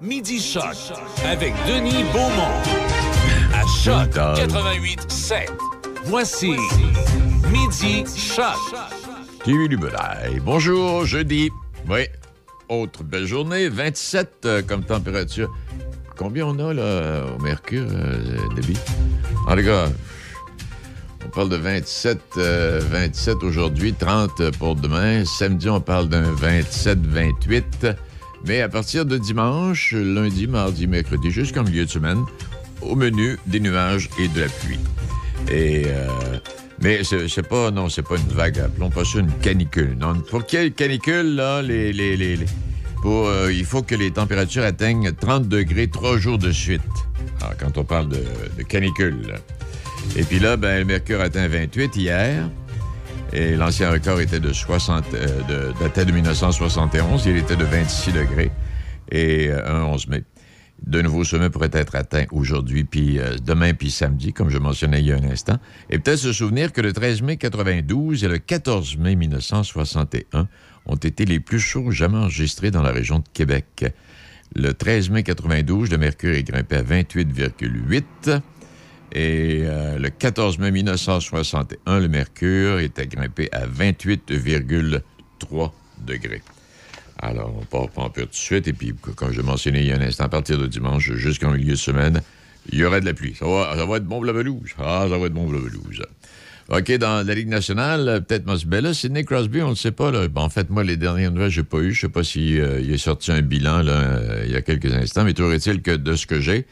Midi Choc avec Denis Beaumont. À Choc 88 7. Voici Midi Choc. TV Lubelaï. Bonjour, jeudi. Oui, autre belle journée. 27 euh, comme température. Combien on a là au mercure, euh, Debbie? En tout cas, on parle de 27, euh, 27 aujourd'hui, 30 pour demain. Samedi, on parle d'un 27-28. Mais à partir de dimanche, lundi, mardi, mercredi, jusqu'en milieu de semaine, au menu des nuages et de la pluie. Euh, mais c'est pas non, c'est pas une vague, appelons pas ça une canicule. Non, pour quelle canicule là, les, euh, il faut que les températures atteignent 30 degrés trois jours de suite. Alors, quand on parle de, de canicule. Et puis là, ben, le mercure atteint 28 hier. Et l'ancien record était de 60, euh, de, de 1971. Il était de 26 degrés. Et euh, un 11 mai. De nouveaux sommets pourraient être atteints aujourd'hui, puis euh, demain, puis samedi, comme je mentionnais il y a un instant. Et peut-être se souvenir que le 13 mai 92 et le 14 mai 1961 ont été les plus chauds jamais enregistrés dans la région de Québec. Le 13 mai 92, le mercure est grimpé à 28,8. Et euh, le 14 mai 1961, le mercure était grimpé à 28,3 degrés. Alors, on part pas en peur tout de suite. Et puis, comme je mentionnais il y a un instant, à partir de dimanche jusqu'en milieu de semaine, il y aura de la pluie. Ça va, ça va être bon pour la. Ah, ça va être bon pour la. OK, dans la Ligue nationale, euh, peut-être Mosbella, Sidney Crosby, on ne sait pas. En fait, moi, les dernières nouvelles, je n'ai pas eu. Je ne sais pas s'il est sorti un bilan euh, il y a quelques instants, mais toujours est-il que de ce que j'ai,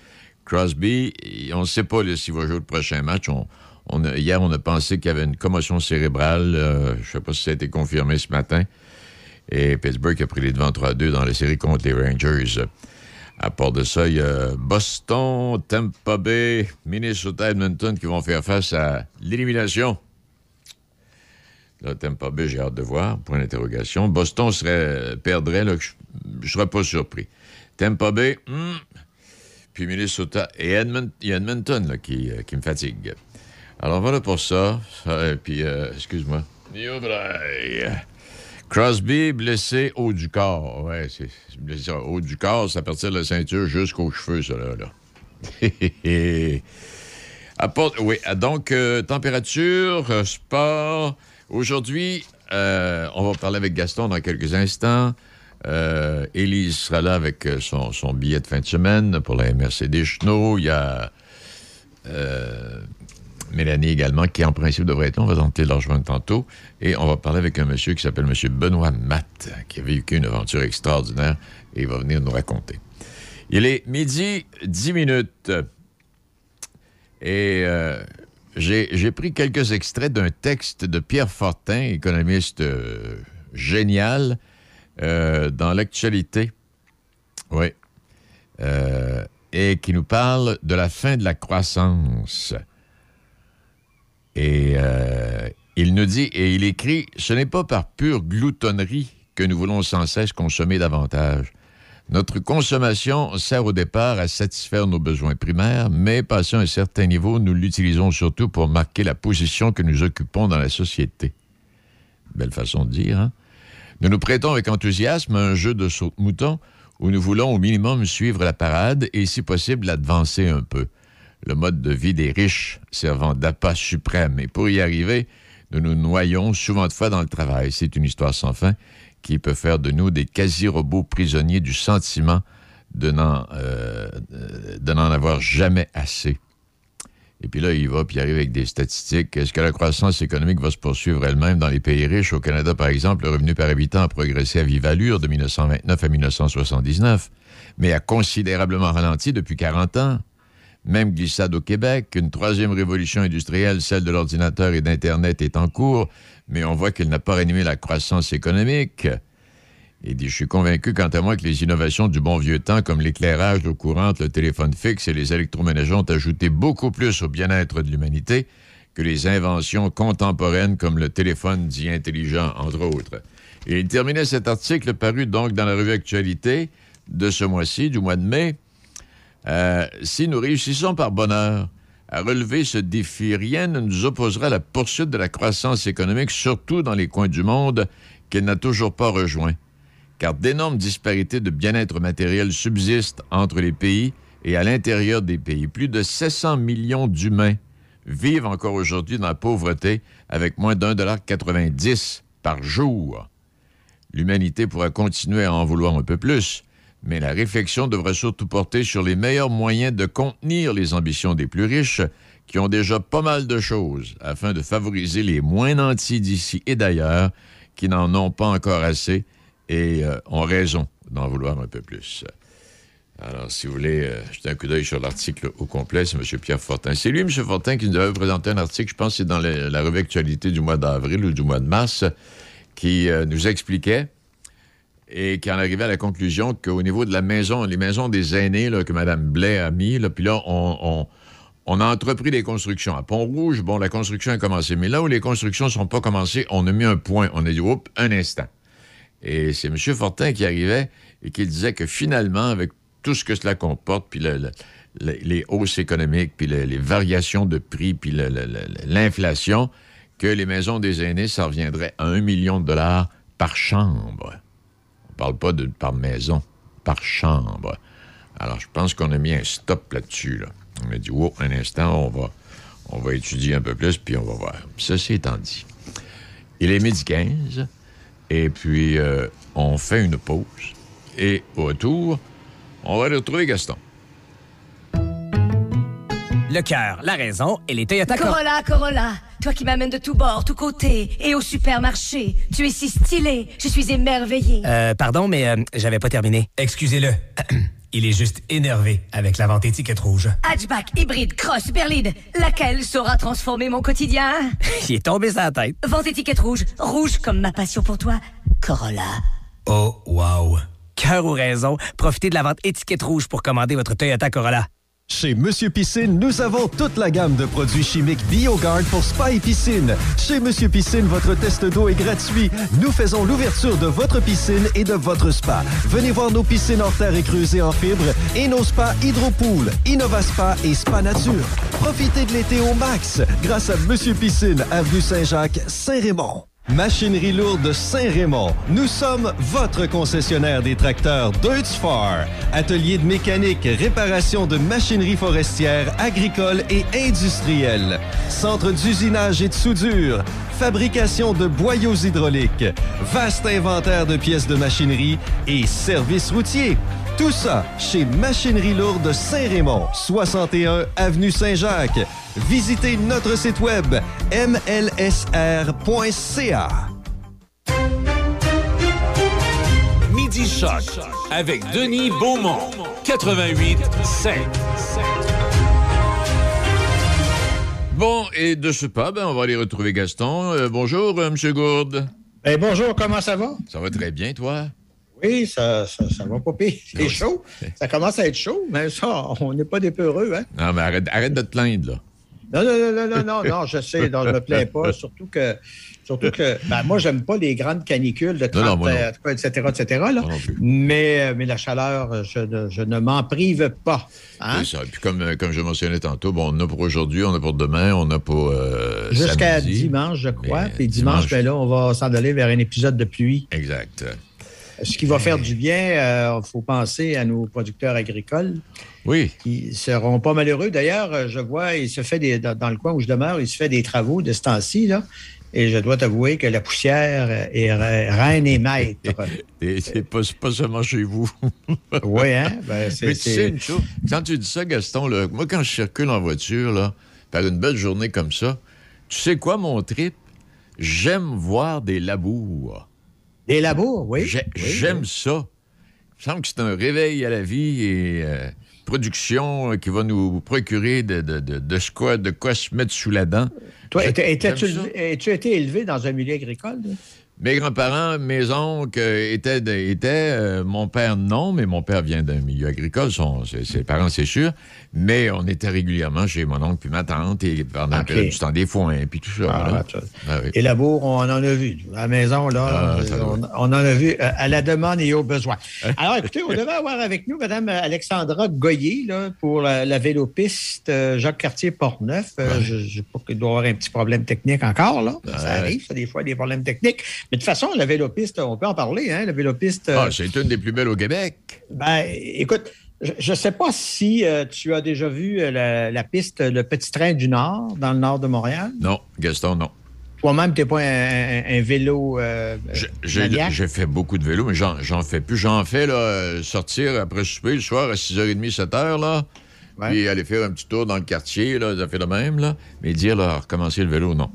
Crosby, on ne sait pas s'il va jouer le prochain match. Hier, on a pensé qu'il y avait une commotion cérébrale. euh, je ne sais pas si ça a été confirmé ce matin. Et Pittsburgh a pris les devants 3-2 dans la série contre les Rangers. À part de ça, il y a Boston, Tampa Bay, Minnesota, Edmonton qui vont faire face à l'élimination. Là, Tampa Bay, j'ai hâte de voir. Point d'interrogation. Boston serait, perdrait, je ne serais pas surpris. Tampa Bay, hmm, puis Minnesota et Edmonton qui, euh, qui me fatigue. Alors voilà pour ça. Et puis, euh, excuse-moi. Crosby blessé haut du corps. Ouais, c'est blessé haut du corps, c'est à partir de la ceinture jusqu'aux cheveux, ça là. là. Oui, donc, euh, température, euh, sport. Aujourd'hui, euh, on va parler avec Gaston dans quelques instants. Euh, Élise sera là avec euh, son, billet de fin de semaine pour la MRC des Chenaux. Il y a euh, Mélanie également, qui en principe devrait être. On va tenter de tantôt. Et on va parler avec un monsieur qui s'appelle M. Benoît Matt, qui a vécu une aventure extraordinaire et il va venir nous raconter. Il est midi 10 minutes. Et euh, j'ai pris quelques extraits d'un texte de Pierre Fortin, économiste génial, euh, dans l'actualité. Oui. Euh, et qui nous parle de la fin de la croissance. Et euh, il nous dit, et il écrit, ce n'est pas par pure gloutonnerie que nous voulons sans cesse consommer davantage. Notre consommation sert au départ à satisfaire nos besoins primaires, mais passé un certain niveau, nous l'utilisons surtout pour marquer la position que nous occupons dans la société. Belle façon de dire, hein? Nous nous prêtons avec enthousiasme à un jeu de saute-mouton où nous voulons au minimum suivre la parade et, si possible, l'avancer un peu. Le mode de vie des riches servant d'appât suprême. Et pour y arriver, nous nous noyons souvent de fois dans le travail. C'est une histoire sans fin qui peut faire de nous des quasi-robots prisonniers du sentiment de n'en euh, euh, de n'en avoir jamais assez. Et puis là, il va, puis il arrive avec des statistiques. Est-ce que la croissance économique va se poursuivre elle-même dans les pays riches? Au Canada, par exemple, le revenu par habitant a progressé à vive allure de 1929 à 1979, mais a considérablement ralenti depuis 40 ans. Même glissade au Québec, une troisième révolution industrielle, celle de l'ordinateur et d'Internet, est en cours, mais on voit qu'elle n'a pas ranimé la croissance économique. Il dit, je suis convaincu, quant à moi, que les innovations du bon vieux temps, comme l'éclairage, l'eau courante, le téléphone fixe et les électroménagers ont ajouté beaucoup plus au bien-être de l'humanité que les inventions contemporaines comme le téléphone dit intelligent, entre autres. Et il terminait cet article paru donc dans la revue Actualité de ce mois-ci, du mois de mai. Euh, si nous réussissons par bonheur à relever ce défi, rien ne nous opposera à la poursuite de la croissance économique, surtout dans les coins du monde qu'elle n'a toujours pas rejoint. Car d'énormes disparités de bien-être matériel subsistent entre les pays et à l'intérieur des pays. Plus de 700 millions d'humains vivent encore aujourd'hui dans la pauvreté avec moins d'un dollar 90 par jour. L'humanité pourra continuer à en vouloir un peu plus, mais la réflexion devrait surtout porter sur les meilleurs moyens de contenir les ambitions des plus riches qui ont déjà pas mal de choses afin de favoriser les moins nantis d'ici et d'ailleurs qui n'en ont pas encore assez et euh, ont raison d'en vouloir un peu plus. Alors, si vous voulez euh, un coup d'œil sur l'article au complet, c'est M. Pierre Fortin. C'est lui, M. Fortin, qui nous avait présenté un article, je pense c'est dans la revue Actualité du mois d'avril ou du mois de mars, qui euh, nous expliquait et qui en arrivait à la conclusion qu'au niveau de la maison, les maisons des aînés que Mme Blais a mis, puis là, on, on, a entrepris des constructions. À Pont-Rouge, bon, la construction a commencé. Mais là où les constructions ne sont pas commencées, on a mis un point. On a dit, oups, un instant. Et c'est M. Fortin qui arrivait et qui disait que finalement, avec tout ce que cela comporte, puis les hausses économiques, puis les variations de prix, puis l'inflation, que les maisons des aînés, ça reviendrait à un million de dollars par chambre. On ne parle pas de par maison, par chambre. Alors, je pense qu'on a mis un stop là-dessus. On a dit, oh, un instant, on va, on va étudier un peu plus, puis on va voir. Ceci étant dit, il est midi 15. Et puis, euh, on fait une pause. Et au retour, on va retrouver Gaston. Le cœur, la raison et les Toyota Corolla, Corolla, toi qui m'amènes de tous bords, tous côtés et au supermarché. Tu es si stylé, je suis émerveillé. Euh, pardon, mais euh, j'avais pas terminé. Excusez-le. Il est juste énervé avec la vente étiquette rouge. Hatchback, hybride, cross, berline. Laquelle saura transformer mon quotidien? Il est tombé sa tête. Vente étiquette rouge. Rouge comme ma passion pour toi. Corolla. Oh, wow. Cœur ou raison, profitez de la vente étiquette rouge pour commander votre Toyota Corolla. Chez Monsieur Piscine, nous avons toute la gamme de produits chimiques BioGuard pour spa et piscine. Chez Monsieur Piscine, votre test d'eau est gratuit. Nous faisons l'ouverture de votre piscine et de votre spa. Venez voir nos piscines en terre et creusées en fibre et nos spas Hydropool, Spa et Spa Nature. Profitez de l'été au max grâce à Monsieur Piscine, avenue Saint-Jacques, Saint-Raymond. Machinerie lourde Saint-Raymond. Nous sommes votre concessionnaire des tracteurs Deutz-Far. Atelier de mécanique, réparation de machinerie forestière, agricole et industrielle. Centre d'usinage et de soudure. Fabrication de boyaux hydrauliques. Vaste inventaire de pièces de machinerie et services routiers. Tout ça chez Machinerie lourde Saint-Raymond, 61 avenue Saint-Jacques. Visitez notre site web mlsr.ca. Midi Choc avec Denis Beaumont, 88 5. Bon, et de ce pas, ben, on va aller retrouver Gaston. Euh, bonjour, euh, M. Gourde. Ben, bonjour, comment ça va? Ça va très bien, toi? Oui, ça, ça, va pas pire. C'est chaud. Ça commence à être chaud, mais ça, on n'est pas des peureux, hein? Non, mais arrête, arrête de te plaindre, là. Non, non, non, non, non, non, je sais, non, je me plains pas. Surtout que, surtout que ben, moi, j'aime pas les grandes canicules de 30, etc., etc. Là. Mais, mais la chaleur, je, je ne m'en prive pas. Hein? Ça. Et puis, comme, comme je mentionnais tantôt, bon, on a pour aujourd'hui, on a pour demain, on a pour. Euh, Jusqu'à dimanche, je crois. Puis dimanche, ben là, on va s'en aller vers un épisode de pluie. Exact. Ce qui va faire du bien, il euh, faut penser à nos producteurs agricoles. Oui. Qui seront pas malheureux. D'ailleurs, euh, je vois, il se fait des, dans, le coin où je demeure, il se fait des travaux de ce temps-ci, là. Et je dois t'avouer que la poussière est reine et maître. c'est pas, pas, seulement chez vous. oui, hein? Ben, Mais tu sais une chose, quand tu dis ça, Gaston, là, moi, quand je circule en voiture, là, par une belle journée comme ça, tu sais quoi, mon trip? J'aime voir des labours. Des labours, oui. J'aime ça. Il me semble que c'est un réveil à la vie et euh, production euh, qui va nous procurer de, de, de, de, quoi, de quoi se mettre sous la dent. Toi, as-tu été élevé dans un milieu agricole? Mes grands-parents, mes oncles euh, étaient, étaient euh, mon père non, mais mon père vient d'un milieu agricole, son, ses, parents c'est sûr, mais on était régulièrement chez mon oncle puis ma tante et pendant okay. du temps des foins puis tout ça. Ah, ah, Et labour, on en a vu. À la maison, là, ah, on, en a vu euh, à la demande et au besoin. Alors écoutez, on devait avoir avec nous Mme Alexandra Goyer là, pour la, la vélopiste Jacques Cartier-Portneuf. je, je, je, qu'il doit avoir un petit problème technique encore, là. Ça arrive, ça, des fois, des problèmes techniques. Mais de toute façon, la vélopiste, on peut en parler, hein, la vélopiste. Ah, c'est une des plus belles au Québec. Ben, écoute, je ne sais pas si tu as déjà vu la, piste Le Petit Train du Nord, dans le nord de Montréal? Non, Gaston, non. Toi-même, tu n'es pas un, vélo. Euh, j'ai fait beaucoup de vélo, mais j'en fais plus. J'en fais là, sortir après souper le soir à 6h30, 7h, là. Puis aller faire un petit tour dans le quartier, là, ça fait le même, là. Mais dire, là, recommencer le vélo, non.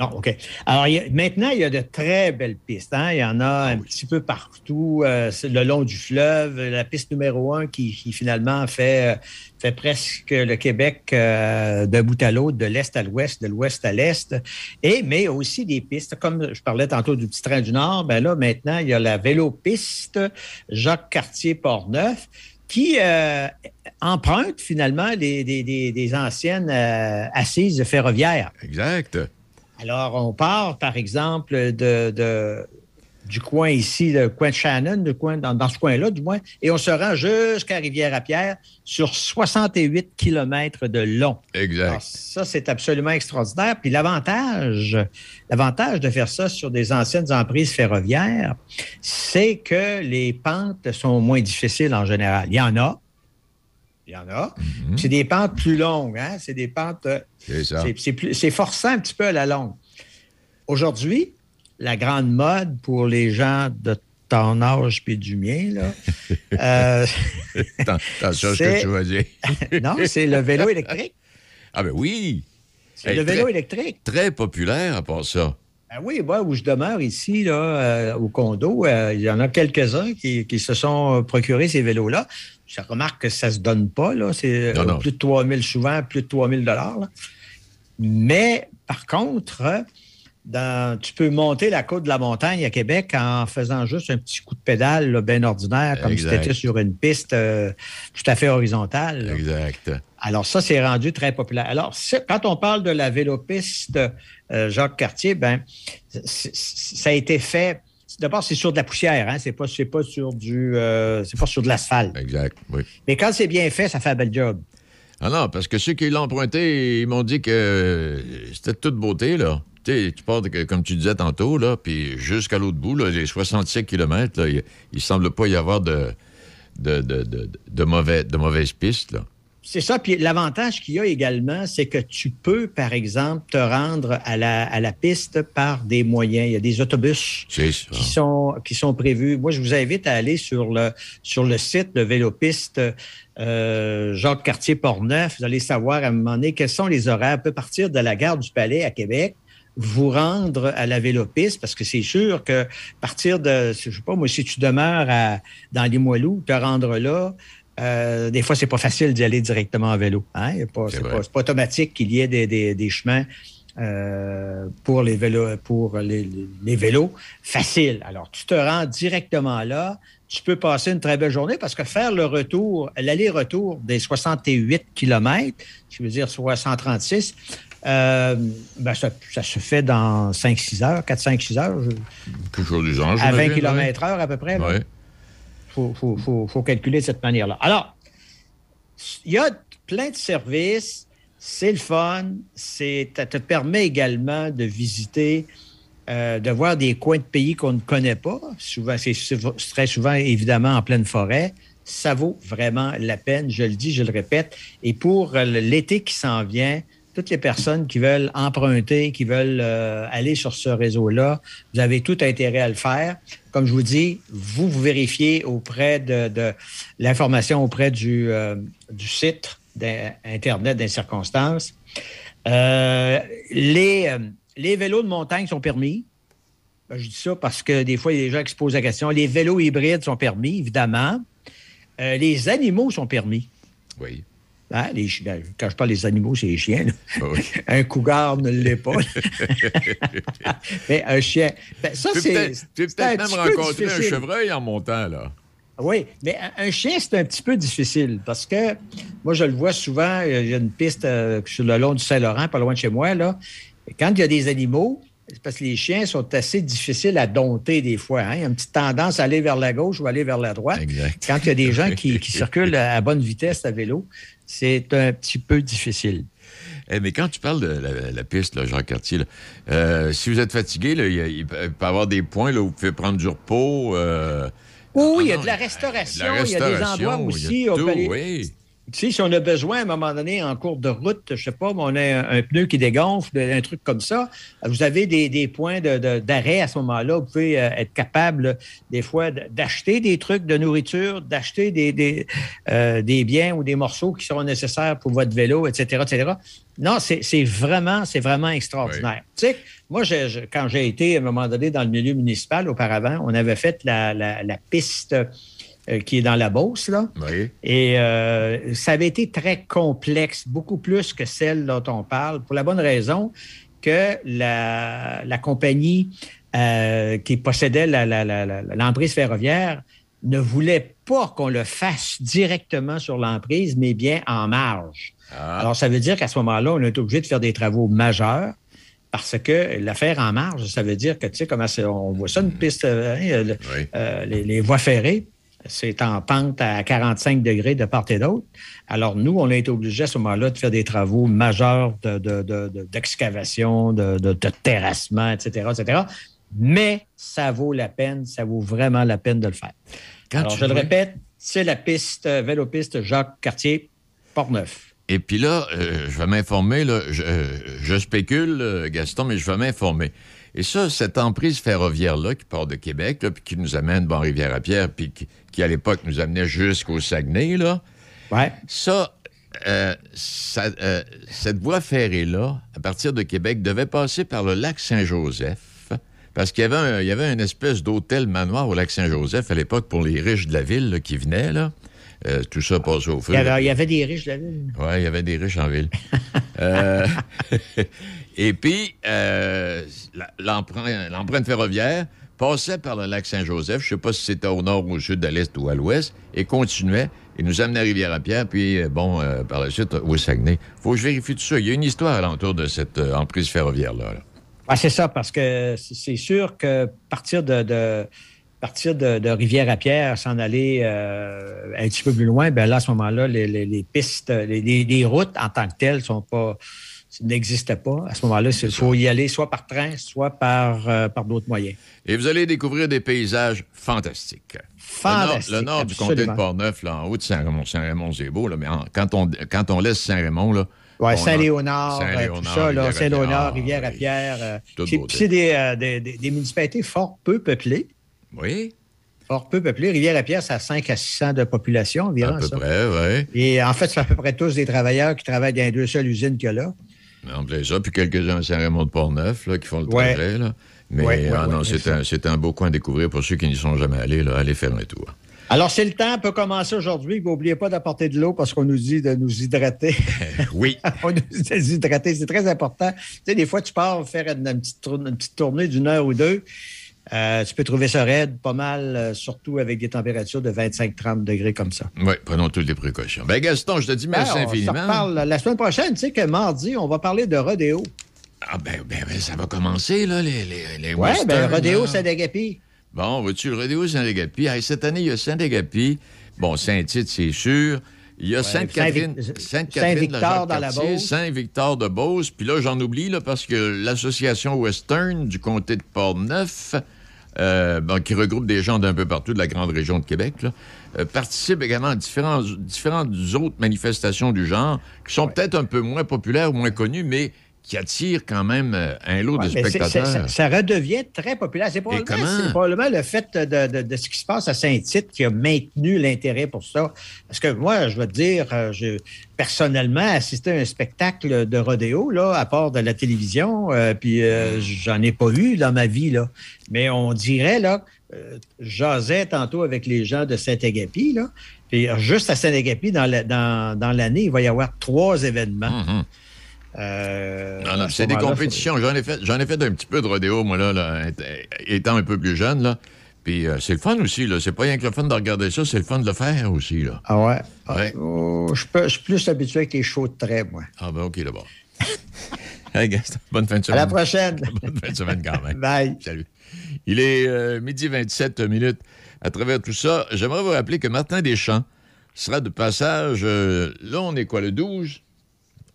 Non, OK. Alors, maintenant, il y a de très belles pistes. Hein? Il y en a un petit peu partout, euh, le long du fleuve. La piste numéro un qui, finalement fait, euh, fait presque le Québec euh, de bout à l'autre, de l'est à l'ouest, de l'ouest à l'est. Et, mais aussi des pistes, comme je parlais tantôt du petit train du Nord, ben là, maintenant, il y a la vélopiste Jacques-Cartier-Portneuf qui emprunte finalement des, anciennes assises ferroviaires. Exact. Alors, on part, par exemple, de, du coin ici, le coin de Shannon, coin, dans, ce coin-là, du moins, et on se rend jusqu'à Rivière-à-Pierre sur 68 kilomètres de long. Exact. ça, c'est absolument extraordinaire. Puis l'avantage, l'avantage de faire ça sur des anciennes emprises ferroviaires, c'est que les pentes sont moins difficiles en général. Il y en a, il y en a. Mhm. C'est des pentes plus longues. Hein? C'est des pentes. Euh, c'est forçant un petit peu à la longue. Aujourd'hui, la grande mode pour les gens de ton âge puis du mien, là. euh, Attention ce que tu vas dire. non, c'est le vélo électrique. Ah, ben oui. C'est le vélo électrique. Très populaire à part ça. Ben oui, moi, où je demeure ici, là, euh, au condo, euh, il y en a quelques-uns qui, se sont procurés ces vélos-là. Je remarque que ça ne se donne pas, là. C'est euh, plus de 3 000, souvent plus de 3 000 Mais, par contre, tu peux monter la côte de la montagne à Québec en faisant juste un petit coup de pédale bien ordinaire, comme si tu étais sur une piste tout à fait horizontale. Exact. Alors, ça, c'est rendu très populaire. Alors, quand on parle de la vélopiste euh, Jacques Cartier, ben, ça a été fait. D'abord, c'est sur de la poussière, hein? C'est pas, pas sur du, euh, c'est pas sur de l'asphalte. Exact, oui. Mais quand c'est bien fait, ça fait un bel job. Ah non, parce que ceux qui l'ont emprunté, ils m'ont dit que c'était toute beauté, là. tu pars, comme tu disais tantôt, là, puis jusqu'à l'autre bout, là, les 67 km, il ne semble pas y avoir de, de, de, de, mauvais, de mauvaises pistes, là. C'est ça. Puis l'avantage qu'il y a également, c'est que tu peux, par exemple, te rendre à la, à la piste par des moyens. Il y a des autobus qui sont, qui sont prévus. Moi, je vous invite à aller sur le, sur le site de Vélopiste euh, Jacques Cartier-Portneuf. Vous allez savoir à un moment donné quels sont les horaires. On peut partir de la gare du Palais à Québec vous rendre à la vélopiste parce que c'est sûr que partir de, je sais pas, moi, si tu demeures à, dans les Moilous, te rendre là, euh, des fois, c'est pas facile d'y aller directement en vélo. Hein? C'est pas, pas, automatique qu'il y ait des, chemins euh, pour les vélos, pour les, vélos faciles. Alors, tu te rends directement là. Tu peux passer une très belle journée parce que faire le retour, l'aller-retour des 68 km, je veux dire 136, euh, ben ça, se fait dans 5-6 heures, 4-5-6 heures. Quelque chose du genre. À 20 km heure à peu près. Oui. Il faut, calculer de cette manière-là. Alors, il y a plein de services, c'est le fun, ça te permet également de visiter, euh, de voir des coins de pays qu'on ne connaît pas. Souvent, c'est très souvent, évidemment, en pleine forêt. Ça vaut vraiment la peine, je le dis, je le répète. Et pour l'été qui s'en vient, toutes les personnes qui veulent emprunter, qui veulent euh, aller sur ce réseau-là, vous avez tout intérêt à le faire. Comme je vous dis, vous, vous vérifiez auprès de, l'information auprès du, euh, site d'Internet des circonstances. Euh, les, les vélos de montagne sont permis. Ben, je dis ça parce que des fois, il y a des gens qui se posent la question. Les vélos hybrides sont permis, évidemment. les animaux sont permis. Oui. Hein, les, ben, quand je parle des animaux, c'est les chiens. Ah un cougar ne l'est pas. Mais un chien. Ben, ça. Tu peut-être même rencontré un chevreuil en montant, là. Oui, mais un chien, c'est un petit peu difficile parce que moi, je le vois souvent. Il y a une piste euh, sur le long du Saint-Laurent, pas loin de chez moi. Là. Et quand il y a des animaux, c'est parce que les chiens sont assez difficiles à dompter des fois. Hein. Il y a une petite tendance à aller vers la gauche ou aller vers la droite. Quand il y a des gens qui, qui circulent à bonne vitesse à vélo, c'est un petit peu difficile. Eh, mais quand tu parles de la, piste, là, Jean Cartier, euh, si vous êtes fatigué, il, peut y avoir des points là, où vous pouvez prendre du repos. Euh, oui, il y a de la restauration. Il y a des endroits aussi. oui sais, si on a besoin à un moment donné en cours de route, je sais pas, on a un, pneu qui dégonfle, un truc comme ça, vous avez des, points d'arrêt à ce moment-là. Vous pouvez euh, être capable, des fois, d'acheter des trucs de nourriture, d'acheter des, euh, des, biens ou des morceaux qui seront nécessaires pour votre vélo, etc., etc. Non, c'est vraiment, c'est vraiment extraordinaire. Tu sais, moi, quand j'ai été à un moment donné dans le milieu municipal auparavant, on avait fait la, la piste euh, qui est dans la Beauce. Là. Et euh, ça avait été très complexe, beaucoup plus que celle dont on parle, pour la bonne raison que la, compagnie euh, qui possédait l'emprise ferroviaire ne voulait pas qu'on le fasse directement sur l'emprise, mais bien en marge. Ah. Alors, ça veut dire qu'à ce moment-là, on est obligé de faire des travaux majeurs parce que l'affaire en marge, ça veut dire que, tu sais, comment on voit ça, une piste, hein, les, voies ferrées, c'est en pente à 45 degrés de part et d'autre. Alors, nous, on a été obligés à ce moment-là de faire des travaux majeurs d'excavation, de, de, terrassement, etc., etc. Mais ça vaut la peine, ça vaut vraiment la peine de le faire. Alors, je le répète, c'est la piste, euh, vélopiste Jacques Cartier, Port-Neuf. Et puis là, euh, je vais m'informer, je, euh, je, spécule, Gaston, mais je vais m'informer. Et ça, cette emprise ferroviaire-là qui part de Québec, puis qui nous amène, bon, Rivière-à-Pierre, puis qui, à l'époque, nous amenait jusqu'au Saguenay, là. Ouais. Ça, euh, euh, cette voie ferrée-là, à partir de Québec, devait passer par le lac Saint-Joseph, parce qu'il y avait, y avait une espèce d'hôtel manoir au lac Saint-Joseph à l'époque pour les riches de la ville qui venaient, là. Euh, tout ça passe au feu. Il y, avait, des riches de la ville. Oui, il y avait des riches en ville. euh, et puis, euh, l'empreinte ferroviaire passait par le lac Saint-Joseph, je ne sais pas si c'était au nord, au sud, à l'est ou à l'ouest, et continuait et nous amenait à Rivière-à-Pierre, puis, euh, bon, euh, par la suite, au Saguenay. faut que je vérifie tout ça. Il y a une histoire alentour de cette emprise ferroviaire-là. Ah, c'est ça, parce que c'est sûr que partir de, partir de, Rivière-à-Pierre, s'en aller un petit peu plus loin, ben là, à ce moment-là, les, pistes, les, les, routes en tant que telles sont pas n'existait pas. À ce moment-là, il faut y aller soit par train, soit par, euh, par d'autres moyens. Et vous allez découvrir des paysages fantastiques. Fantastique. Le nord, du comté de Portneuf, là, en haut de Saint-Raymond. Saint-Raymond, c'est beau, là, mais quand, on, quand on laisse Saint-Raymond, là. Oui, Saint-Léonard, Saint tout ça, Saint-Léonard, Rivière-à-Pierre. Euh, c'est des, des, des, municipalités fort peu peuplées. Oui. Fort peu peuplées. Rivière-à-Pierre, ça a 5 à 600 de population environ. À peu près, oui. Et en fait, c'est à peu près tous des travailleurs qui travaillent dans les deux seules usines qu'il y a là. En plein ça, puis quelques-uns à Saint-Raymond-de-Port-Neuf qui font le trajet. Là. Mais ah non, c'est un, beau coin à découvrir pour ceux qui n'y sont jamais allés. Là, allez faire un tour. Alors, c'est le temps peut commencer aujourd'hui. N'oubliez pas d'apporter de l'eau parce qu'on nous dit de nous hydrater. oui. on nous dit de nous hydrater. C'est très important. Tu sais, des fois, tu pars faire une petite tournée d'une heure ou deux. Euh, tu peux trouver ça raide pas mal, euh, surtout avec des températures de 25-30 degrés comme ça. Oui, prenons toutes les précautions. Ben Gaston, je te dis merci ben, infiniment. On parle la semaine prochaine, tu sais que mardi, on va parler de rodéo. Ah ben, ben, ben ça va commencer, là, les, les, les Oui, ben rodéo Saint-Agapi. Bon, vois-tu, le rodéo Saint-Agapi? cette année, il y a Saint-Agapi. Bon, Saint-Tite, c'est sûr. Il y a Sainte-Catherine Sainte Saint-Victor dans la Beauce. Saint-Victor de Beauce. Puis là, j'en oublie là, parce que l'Association Western du comté de Port-Neuf euh, qui regroupe des gens d'un peu partout de la grande région de Québec, euh, participe également à différentes, différentes autres manifestations du genre qui sont peut-être un peu moins populaires ou moins connues, mais qui attire quand même euh, un lot de spectateurs. ça, redevient très populaire. C'est probablement, le fait de, ce qui se passe à Saint-Tite qui a maintenu l'intérêt pour ça. Parce que moi, je veux te dire, euh, je, personnellement, assister à un spectacle de rodéo, là, à part de la télévision, euh, puis j'en ai pas vu dans ma vie, là. Mais on dirait, là, j'asais tantôt avec les gens de Saint-Agapi, là, puis juste à Saint-Agapi, dans l'année, il va y avoir trois événements. Mm-hmm. Euh, non, non, c'est des compétitions. J'en ai fait, j'en ai fait un petit peu de rodéo, moi, là, étant un peu plus jeune, là. Puis euh, c'est le fun aussi, là. C'est pas rien que le fun de regarder ça, c'est le fun de le faire aussi, là. Ah ouais? ouais. Oh, je, suis plus habitué avec les shows de trait, moi. Ah ben, OK, d'abord. bonne fin de semaine. À la prochaine. bonne fin de semaine quand même. Bye. Salut. Il est euh, midi 27 minutes. À travers tout ça, j'aimerais vous rappeler que Martin Deschamps sera de passage, là, on est quoi, le 12?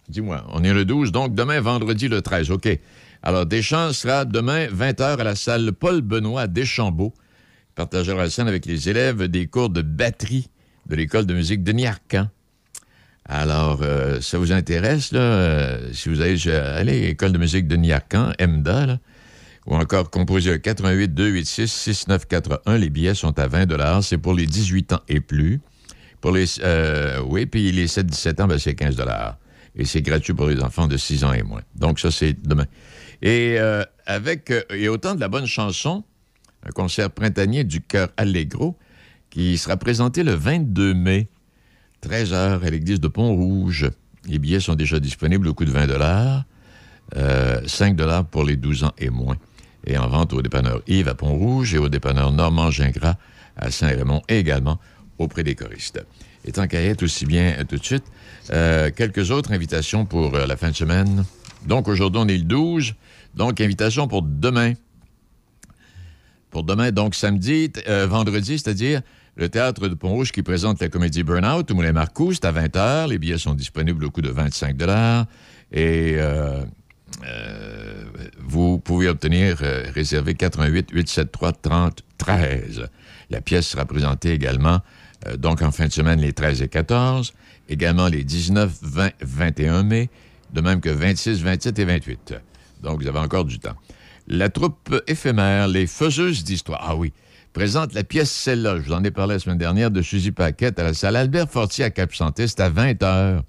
Dis-moi, on est le 12, donc demain, vendredi le 13. OK. Alors, Deschamps sera demain, 20h, à la salle Paul Benoît à Deschambault. Il partagera la scène avec les élèves des cours de batterie de l'école de musique de Niarcan. Alors, euh, ça vous intéresse, là, euh, si vous allez, allez à l'école de musique de Niarcan, EMDA, là, ou encore composé 88 286 6941. Les billets sont à 20 C'est pour les 18 ans et plus. Pour les, euh, oui, puis les 7-17 ans, ben, c'est 15 Et c'est gratuit pour les enfants de 6 ans et moins. Donc, ça, c'est demain. Et euh, avec, euh, et autant de la bonne chanson, un concert printanier du Cœur Allegro, qui sera présenté le 22 mai, 13h, à l'église de Pont-Rouge. Les billets sont déjà disponibles au coût de 20 5 pour les 12 ans et moins et en vente au dépanneur Yves à Pont-Rouge et au dépanneur Normand Gingras à Saint-Raymond également auprès des choristes. Et tant qu'à être aussi bien euh, tout de suite, euh, quelques autres invitations pour euh, la fin de semaine. Donc aujourd'hui, on est le 12. Donc, invitation pour demain. Pour demain, donc samedi, vendredi, c'est-à-dire le Théâtre de Pont-Rouge qui présente la comédie Burnout Moulin Marcou. C'est à 20h. Les billets sont disponibles au coût de 25 Et vous pouvez obtenir, réserver 88 873 30 13. La pièce sera présentée également, euh, donc en fin de semaine, les 13 et 14, également les 19, 20, 21 mai, de même que 26, 27 et 28. Donc, vous avez encore du temps. La troupe éphémère, les faiseuses d'histoire, ah oui, présente la pièce Celle-là, je vous en ai parlé la semaine dernière, de Suzy Paquette à la salle Albert Fortier à Cap-Santé, c'est à 20 h.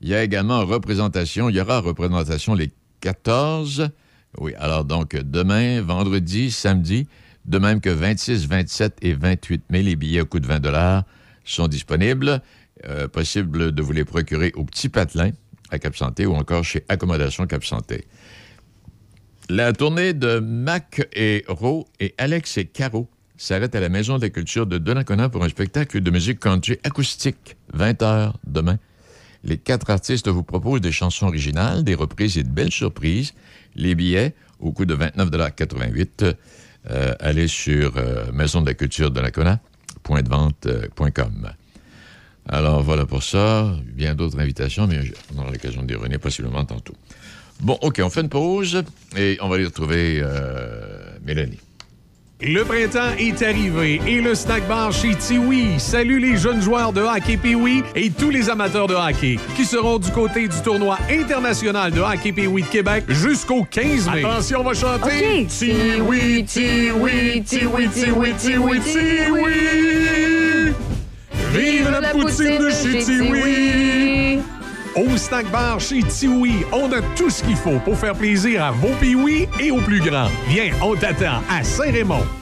Il y a également représentation, il y aura représentation les 14. Oui, alors donc demain, vendredi, samedi, de même que 26, 27 et 28 mai, les billets au coût de 20 sont disponibles. Euh, possible de vous les procurer au Petit Patelin à Cap-Santé ou encore chez Accommodation Cap-Santé. La tournée de Mac et Ro et Alex et Caro s'arrête à la Maison de la Culture de Donnacona pour un spectacle de musique country acoustique, 20 h demain les quatre artistes vous proposent des chansons originales, des reprises et de belles surprises. Les billets, au coût de 29,88 euh, allez sur euh, Maison de la Culture de la Cona, pointdevente.com. Alors voilà pour ça. Bien d'autres invitations, mais on aura l'occasion d'y revenir possiblement tantôt. Bon, OK, on fait une pause et on va aller retrouver euh, Mélanie. Le printemps est arrivé et le snack bar chez Tiwi salue les jeunes joueurs de hockey Piwi et tous les amateurs de hockey qui seront du côté du tournoi international de hockey Piwi de Québec jusqu'au 15 mai. Attention, on va chanter. Tiwi, Tiwi, Tiwi, Tiwi, Tiwi, Tiwi. Vive la, poutine, de chez Tiwi. Au snack bar chez Tiwi, on a tout ce qu'il faut pour faire plaisir à vos piouis et aux plus grands. Viens, on t'attend à Saint-Raymond.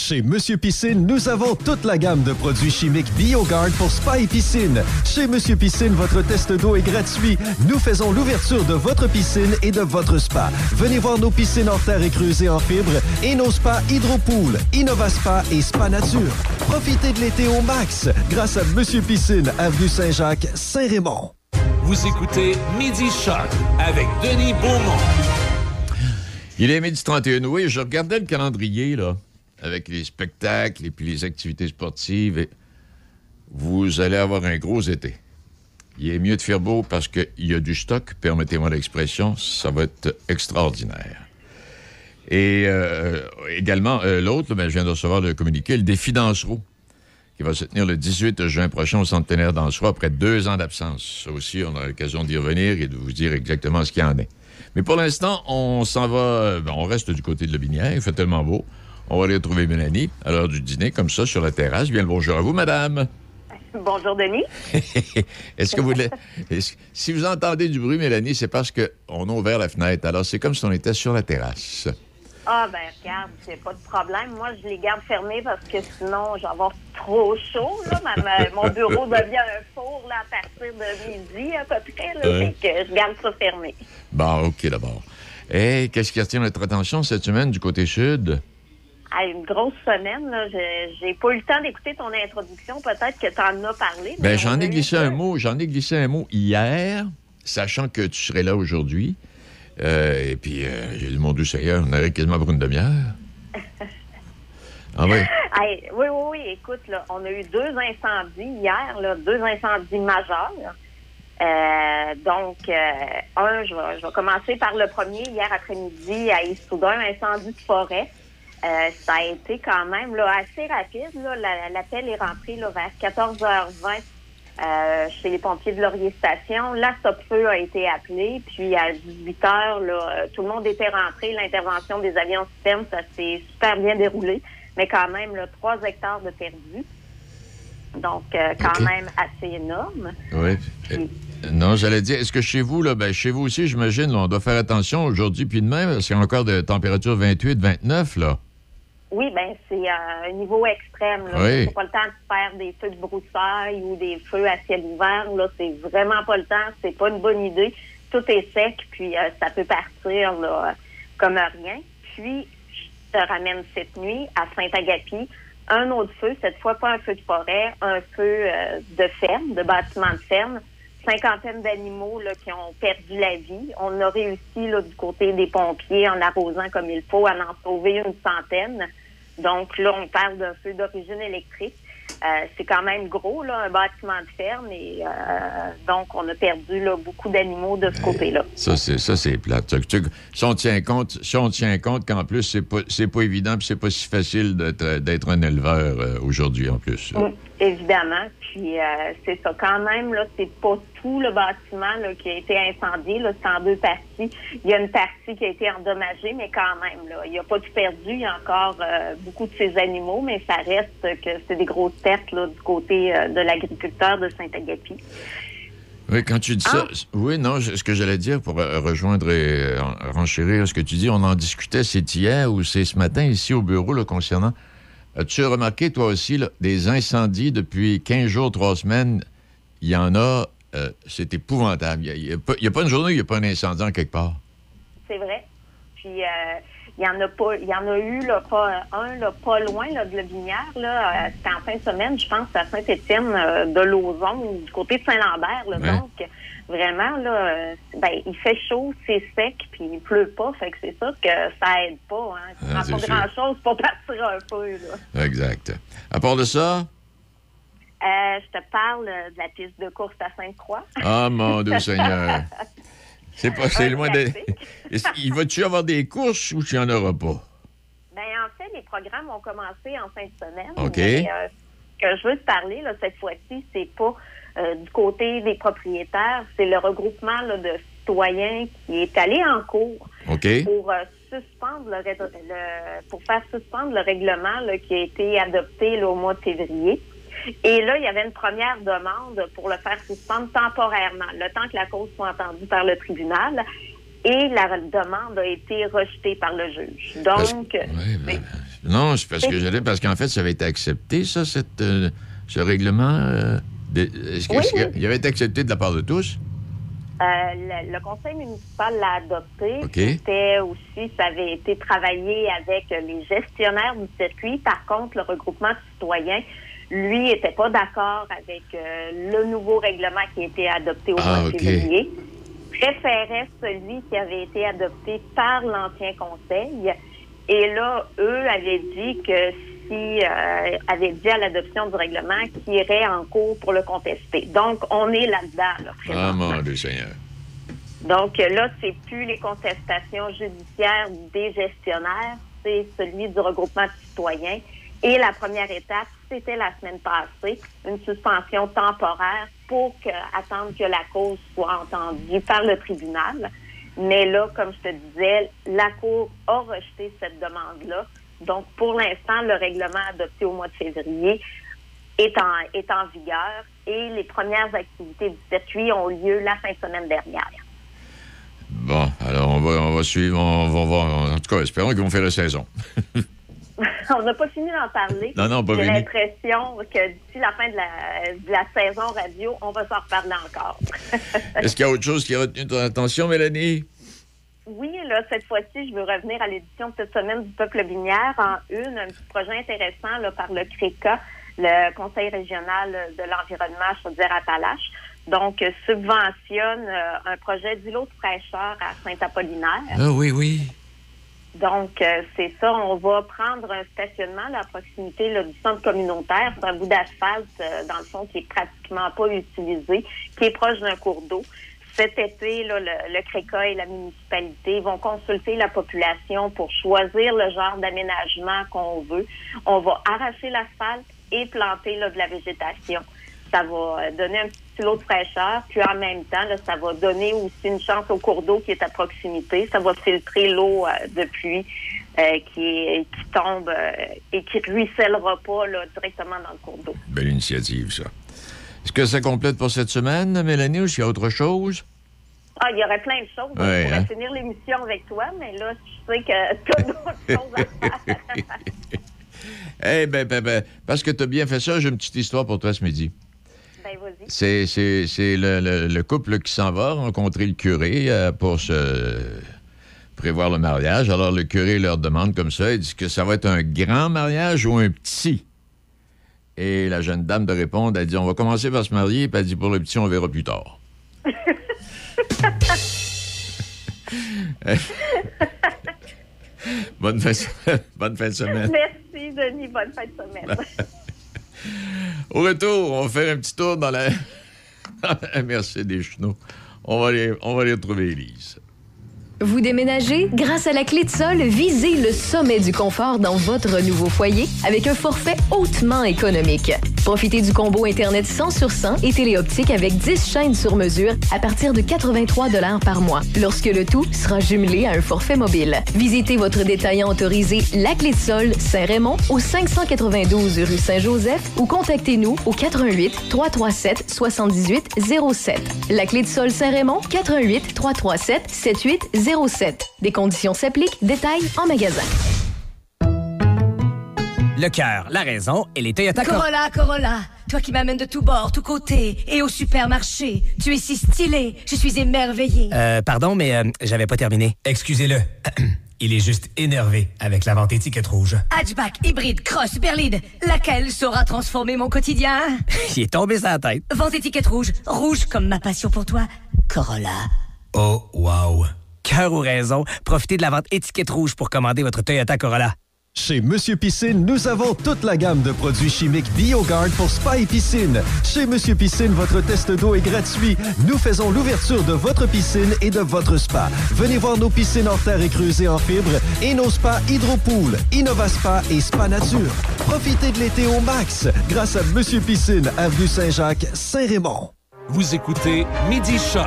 Chez Monsieur Piscine, nous avons toute la gamme de produits chimiques BioGuard pour spa et piscine. Chez Monsieur Piscine, votre test d'eau est gratuit. Nous faisons l'ouverture de votre piscine et de votre spa. Venez voir nos piscines en terre et creusées en fibre et nos spas Hydropool, InnovaSpa et Spa Nature. Profitez de l'été au max grâce à Monsieur Piscine, avenue Saint-Jacques, Saint-Raymond. Vous écoutez Midi Shark avec Denis Beaumont. Il est midi 31. Oui, je regardais le calendrier, là avec les spectacles et puis les activités sportives, vous allez avoir un gros été. Il est mieux de faire beau parce qu'il y a du stock, permettez-moi l'expression, ça va être extraordinaire. Et euh, également, euh, l'autre, ben, je viens de recevoir le communiqué, le défi d'Ansereau, qui va se tenir le 18 juin prochain au centenaire d'Ansereau après deux ans d'absence. Ça aussi, on a l'occasion d'y revenir et de vous dire exactement ce qu'il y en est. Mais pour l'instant, on s'en va, ben, on reste du côté de la Binière, il fait tellement beau. On va aller retrouver Mélanie à l'heure du dîner, comme ça, sur la terrasse. Bien le bonjour à vous, madame. Bonjour, Denis. Est-ce que vous voulez... si vous entendez du bruit, Mélanie, c'est parce qu'on a ouvert la fenêtre. Alors, c'est comme si on était sur la terrasse. Ah, ben, regarde, c'est pas de problème. Moi, je les garde fermés parce que sinon, je vais avoir trop chaud. Là. mon bureau devient un four là, à partir de midi, à peu près. Là, que je garde ça fermé. Bon, OK, d'abord. Et qu'est-ce qui attire notre attention cette semaine du côté sud? À une grosse semaine, là, j'ai pas eu le temps d'écouter ton introduction. Peut-être que tu en as parlé. Ben, j'en ai glissé un mot. J'en ai glissé un mot hier, sachant que tu serais là aujourd'hui. Euh, et puis, euh, j'ai demandé Seigneur, on aurait quasiment pour une demi-heure. ah oui? oui, oui, oui. Écoute, là, on a eu deux incendies hier, là, deux incendies majeurs. Euh, donc, un, je vais, je vais, commencer par le premier. Hier après-midi, à Issoudun, incendie de forêt. Ça a été quand même là, assez rapide. L'appel est rentré là, vers 14h20 euh, chez les pompiers de Laurier Station. La stop-feu a été appelée, puis à 18 heures, là, euh, tout le monde était rentré. L'intervention des avions systèmes, ça s'est super bien déroulé, mais quand même, là, 3 hectares de perdus. Donc, euh, quand même assez énorme. Oui. non, j'allais dire, est-ce que chez vous, là, ben, chez vous aussi, j'imagine, on doit faire attention aujourd'hui puis demain, parce qu'il y a encore de température 28, 29, là. Oui, ben c'est euh, un niveau extrême. Là. Oui. C'est pas le temps de faire des feux de broussailles ou des feux à ciel ouvert. Là, c'est vraiment pas le temps. C'est pas une bonne idée. Tout est sec, puis euh, ça peut partir là, comme rien. Puis je te ramène cette nuit à Saint-Agapi un autre feu, cette fois pas un feu de forêt, un feu euh, de ferme, de bâtiment de ferme. Cinquantaine d'animaux là, qui ont perdu la vie. On a réussi là, du côté des pompiers en arrosant comme il faut à en sauver une centaine. Donc là, on parle d'un feu d'origine électrique. Euh, c'est quand même gros, là, un bâtiment de ferme, et euh, donc on a perdu là, beaucoup d'animaux de ce côté-là. Ça, c'est ça, c'est plate. Si on tient compte, si on tient compte qu'en plus, c'est pas c'est pas évident puis c'est pas si facile d'être un éleveur euh, aujourd'hui en plus. Oui, évidemment. Puis euh, c'est ça. Quand même, là, c'est pas tout le bâtiment là, qui a été incendié. Là, c'est en deux parties. Il y a une partie qui a été endommagée, mais quand même, là, il n'y a pas tout perdu. Il y a encore euh, beaucoup de ces animaux, mais ça reste que c'est des grosses pertes là, du côté euh, de l'agriculteur de Saint-Agapi. Oui, quand tu dis ça, ah. oui, non, ce que j'allais dire pour rejoindre et renchérir ce que tu dis, on en discutait, c'est hier ou c'est ce matin ici au bureau là, concernant As-tu remarqué, toi aussi, des incendies depuis 15 jours, 3 semaines? Il y en a, euh, c'est épouvantable. Il n'y a, pas une journée où il n'y a pas un incendie en quelque part. C'est vrai. Puis, euh, il y en a pas, il y en a eu là, pas un là, pas loin là, de la Vinière. Là, euh, c'était en fin de semaine, je pense, à Saint-Étienne de Lauson, du côté de Saint-Lambert. Donc, vraiment, là, euh, ben, il fait chaud, c'est sec, puis il pleut pas. Fait que c'est ça que ça aide pas. Hein. Tu ah, pas grand-chose pour partir un peu. Là. Exact. À part de ça? Euh, je te parle de la piste de course à Sainte-Croix. Ah, mon Dieu Seigneur! C'est pas, c'est loin de. Il va-tu avoir des courses ou tu n'y en auras pas? Ben, en fait, les programmes ont commencé en fin de semaine. OK. Mais, euh, ce que je veux te parler, là, cette fois-ci, c'est pas euh, du côté des propriétaires, c'est le regroupement de citoyens qui est allé en cours pour euh, suspendre le, pour faire suspendre le règlement qui a été adopté au mois de février. Et là, il y avait une première demande pour le faire suspendre temporairement, le temps que la cause soit entendue par le tribunal. Et la demande a été rejetée par le juge. Donc. Ben, non, c'est parce que j'allais, parce qu'en fait, ça avait été accepté, ça, cette, euh, ce règlement. Est-ce qu'il avait été accepté de la part de tous? Euh, le, conseil municipal l'a adopté. C'était aussi, ça avait été travaillé avec les gestionnaires du circuit. Par contre, le regroupement citoyen, lui, n'était pas d'accord avec euh, le nouveau règlement qui a été adopté au ah, mois de février. Préférait celui qui avait été adopté par l'ancien conseil. Et là, eux avaient dit que qui euh, avait dit à l'adoption du règlement qui irait en cours pour le contester. Donc, on est là-dedans. Là, ah, mon Dieu Seigneur. Donc là, c'est plus les contestations judiciaires des gestionnaires, c'est celui du regroupement de citoyens. Et la première étape, c'était la semaine passée, une suspension temporaire pour que, attendre que la cause soit entendue par le tribunal. Mais là, comme je te disais, la Cour a rejeté cette demande-là. Donc, pour l'instant, le règlement adopté au mois de février est en, est en vigueur et les premières activités du circuit ont lieu la fin de semaine dernière. Bon, alors on va, on va suivre, on va voir. En tout cas, espérons qu'ils vont faire la saison. on n'a pas fini d'en parler. Non, non, pas J'ai l'impression que d'ici la fin de la, de la, saison radio, on va s'en reparler encore. Est-ce qu'il y a autre chose qui a retenu ton attention, Mélanie? Oui, là, cette fois-ci, je veux revenir à l'édition de cette semaine du Peuple Binière en une, un petit projet intéressant là, par le CRECA, le Conseil régional de l'environnement Chaudière-Appalaches. Donc, subventionne euh, un projet d'îlot de fraîcheur à Saint-Apollinaire. Ah oui, oui. Donc, euh, c'est ça. On va prendre un stationnement à proximité du centre communautaire. C'est un bout d'asphalte, euh, dans le fond, qui est pratiquement pas utilisé, qui est proche d'un cours d'eau. Cet été, là, le, le et la municipalité vont consulter la population pour choisir le genre d'aménagement qu'on veut. On va arracher l'asphalte et planter là, de la végétation ça va euh, donner un petit lot de fraîcheur, puis en même temps, ça va donner aussi une chance au cours d'eau qui est à proximité. Ça va filtrer l'eau euh, de pluie euh, qui, qui tombe et qui ruissellera pas directement dans le cours d'eau. Belle initiative, ça. Est-ce que ça complète pour cette semaine, Mélanie, ou s'il y a autre chose? Ah, il y aurait plein de choses. on pourrait hein? finir l'émission avec toi, mais là, je sais que tu as d'autres choses à faire. Eh ben, ben, ben, parce que tu as bien fait ça, j'ai une petite histoire pour toi ce midi. Ben, c'est, le, couple qui s'en va rencontrer le curé euh, pour se prévoir le mariage. Alors, le curé leur demande comme ça, il dit que ça va être un grand mariage ou un petit? Et la jeune dame de répondre, elle dit, on va commencer par se marier, puis elle dit, pour le petit, on verra plus tard. bonne, fin, bonne fin de semaine. Merci, Denis. Bonne fin de semaine. Au retour, on va faire un petit tour dans la, Merci des Chenaux. On va aller, on va aller retrouver Elise. Vous déménagez? Grâce à la clé de sol, visez le sommet du confort dans votre nouveau foyer avec un forfait hautement économique. Profitez du combo Internet 100 sur 100 et téléoptique avec 10 chaînes sur mesure à partir de 83 par mois, lorsque le tout sera jumelé à un forfait mobile. Visitez votre détaillant autorisé La Clé de Sol Saint-Raymond au 592 rue Saint-Joseph ou contactez-nous au 88 337 7807. La Clé de Sol Saint-Raymond 88 337 7807. 07. Des conditions s'appliquent. Détails en magasin. Le cœur, la raison et les Toyota Corolla, Corolla. Toi qui m'amènes de tous bords, tous côtés et au supermarché. Tu es si stylé. Je suis émerveillé. Euh, pardon, mais euh, j'avais pas terminé. Excusez-le. Il est juste énervé avec la vente étiquette rouge. Hatchback, hybride, cross, berline. Laquelle saura transformer mon quotidien? Il est tombé sa tête. Vente étiquette rouge. Rouge comme ma passion pour toi. Corolla. Oh, wow cœur ou raison, profitez de la vente étiquette rouge pour commander votre Toyota Corolla. Chez Monsieur Piscine, nous avons toute la gamme de produits chimiques BioGuard pour spa et piscine. Chez Monsieur Piscine, votre test d'eau est gratuit. Nous faisons l'ouverture de votre piscine et de votre spa. Venez voir nos piscines en terre et creusées en fibre et nos spas Hydropool, InnovaSpa et Spa Nature. Profitez de l'été au max grâce à Monsieur Piscine, avenue Saint-Jacques, Saint-Raymond. Vous écoutez Midi Choc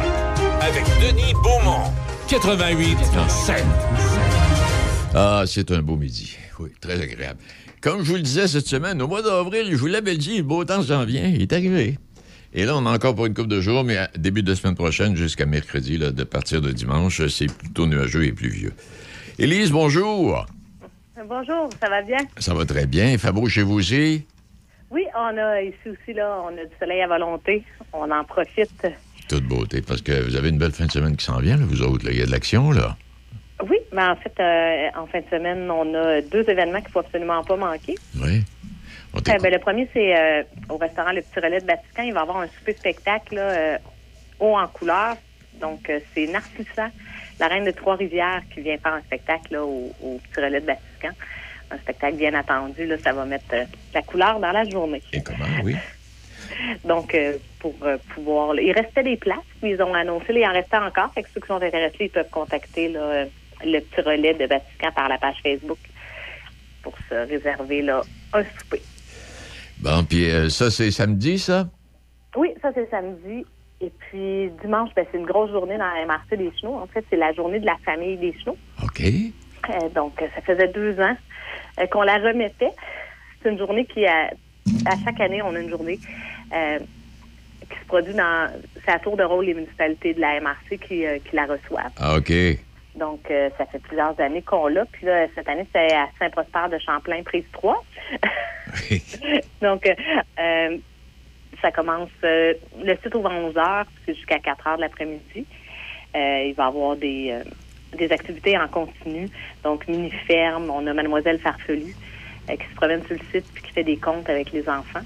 avec Denis Beaumont. 88 7. Ah, c'est un beau midi. Oui, très agréable. Comme je vous le disais cette semaine, au mois d'avril, je vous l'avais dit, le beau temps s'en vient, il est arrivé. Et là, on a encore pour une couple de jours, mais début de semaine prochaine jusqu'à mercredi, là, de partir de dimanche, c'est plutôt nuageux et pluvieux. Élise, bonjour. Bonjour, ça va bien? Ça va très bien. Fabio, chez vous aussi? Oui, on a ici aussi, là, on a du soleil à volonté. On en profite toute beauté, parce que vous avez une belle fin de semaine qui s'en vient, vous autres. Il y a de l'action, là. Oui, mais en fait, euh, en fin de semaine, on a deux événements qu'il ne faut absolument pas manquer. Oui. Euh, ben, le premier, c'est euh, au restaurant Le Petit Relais de Vatican. Il va y avoir un super spectacle haut en couleur. Donc, c'est Narcissa, la reine de Trois-Rivières, qui vient faire un spectacle au, Petit Relais de Vatican. Un spectacle bien attendu. Là, ça va mettre la couleur dans la journée. Et comment, oui? Donc, pour euh, pouvoir... Il restait des places, puis ils ont annoncé, il en restait encore. Fait que ceux qui sont intéressés, ils peuvent contacter le petit relais de Vatican par la page Facebook pour se réserver là, un souper. Bon, puis euh, ça, c'est samedi, ça? Oui, ça, c'est samedi. Et puis, dimanche, ben, c'est une grosse journée dans la MRC des Chenaux. En fait, c'est la journée de la famille des Chenaux. OK. donc, ça faisait deux ans qu'on la remettait. C'est une journée qui, a, à chaque année, on a une journée euh, qui se produit dans. C'est à tour de rôle les municipalités de la MRC qui, euh, qui la reçoivent. Ah, OK. Donc, euh, ça fait plusieurs années qu'on l'a. Puis là, cette année, c'est à Saint-Prosper de Champlain, prise 3. Donc, ça commence. le site ouvre à 11 h, c'est jusqu'à 4 h de l'après-midi. il va y avoir des, des activités en continu. Donc, mini-ferme, on a Mademoiselle Farfelu qui se promène sur le site puis qui fait des comptes avec les enfants.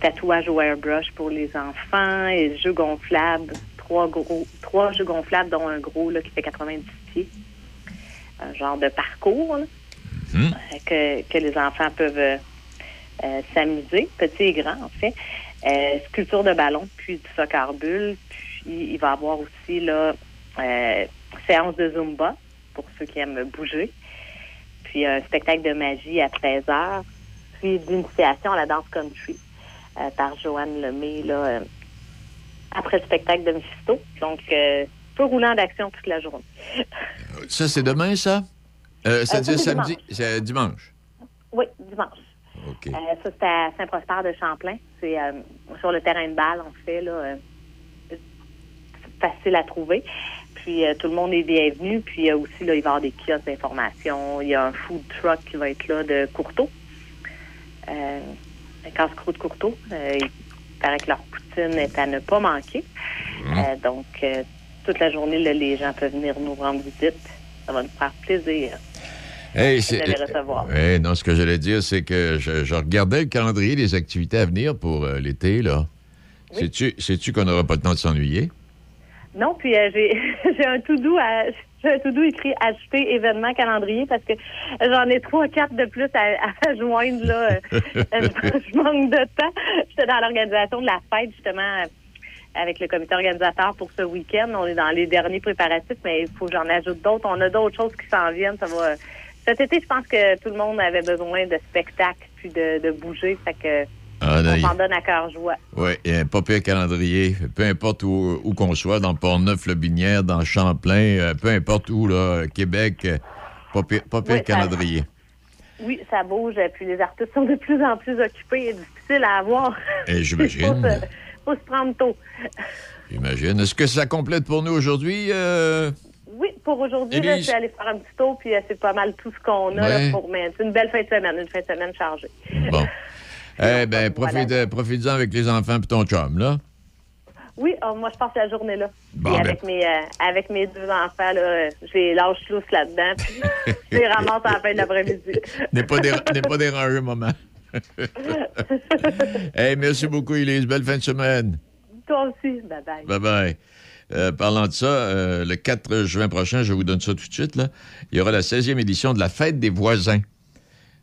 Tatouage au airbrush pour les enfants et jeux gonflables, trois gros, trois jeux gonflables dont un gros là, qui fait 90 pieds. Un genre de parcours hmm. que, que les enfants peuvent euh, s'amuser, petit et grand en fait. Euh, sculpture de ballon, puis du soccer bulle. Puis il va y avoir aussi là euh, séance de Zumba pour ceux qui aiment bouger. Puis un spectacle de magie à 13 heures. Puis d'initiation à la danse country par Joanne Lemay là, après le spectacle de Mephisto. Donc peu roulant d'action toute la journée. ça, c'est demain, ça? dit samedi, c'est dimanche? Oui, dimanche. Euh, ça, c'est à Saint-Prosper de Champlain. C'est euh, sur le terrain de balle, en fait, là. Euh, facile à trouver. Puis tout le monde est bienvenu. Puis aussi, là, il va y avoir des kiosques d'information. Il y a un food truck qui va être là de Courteau. Casse-croûte Courteau. il paraît que leur poutine est à ne pas manquer. Mmh. donc, toute la journée, les gens peuvent venir nous rendre visite. Ça va nous faire plaisir. Hey, non, ce que j'allais dire, c'est que je, regardais le calendrier des activités à venir pour euh, l'été, là. Sais-tu qu'on n'aura pas le temps de s'ennuyer? Non, puis euh, j'ai un tout doux un tout doux écrit ajouter événement calendrier parce que j'en ai trois, quatre de plus à, joindre là. Euh, je manque de temps. J'étais dans l'organisation de la fête justement avec le comité organisateur pour ce week-end. On est dans les derniers préparatifs, mais il faut que j'en ajoute d'autres. On a d'autres choses qui s'en viennent. Ça va cet été, je pense que tout le monde avait besoin de spectacle puis de, bouger. Fait que ah, on s'en donne à cœur joie. Oui, pas pire calendrier. Peu importe où, qu'on soit, dans Port-Neuf-le-Binière, dans Champlain, euh, peu importe où, là, Québec, euh, pas pire, pas pire calendrier. oui, ça bouge. Puis les artistes sont de plus en plus occupés et difficiles à avoir. Et eh, j'imagine. Il faut, se prendre tôt. J'imagine. Est-ce que ça complète pour nous aujourd'hui? Euh? oui, pour aujourd'hui, je suis allée faire un petit tour, puis euh, c'est pas mal tout ce qu'on a pour C'est une belle fin de semaine, une fin de semaine chargée. Bon. Eh bien, profite-en avec les enfants et ton chum, là. Oui, oh, moi, je passe la journée là. Bon, ben. avec, mes, euh, avec mes deux enfants, là, je les lâche lousse là-dedans, puis je les ramasse à la fin de l'après-midi. N'est pas, pas dérangé, maman. hey, merci beaucoup, Elise. Belle fin de semaine. Toi aussi. Bye-bye. Bye-bye. Euh, parlant de ça, euh, le 4 juin prochain, je vous donne ça tout de suite, là, il y aura la 16e édition de la Fête des voisins.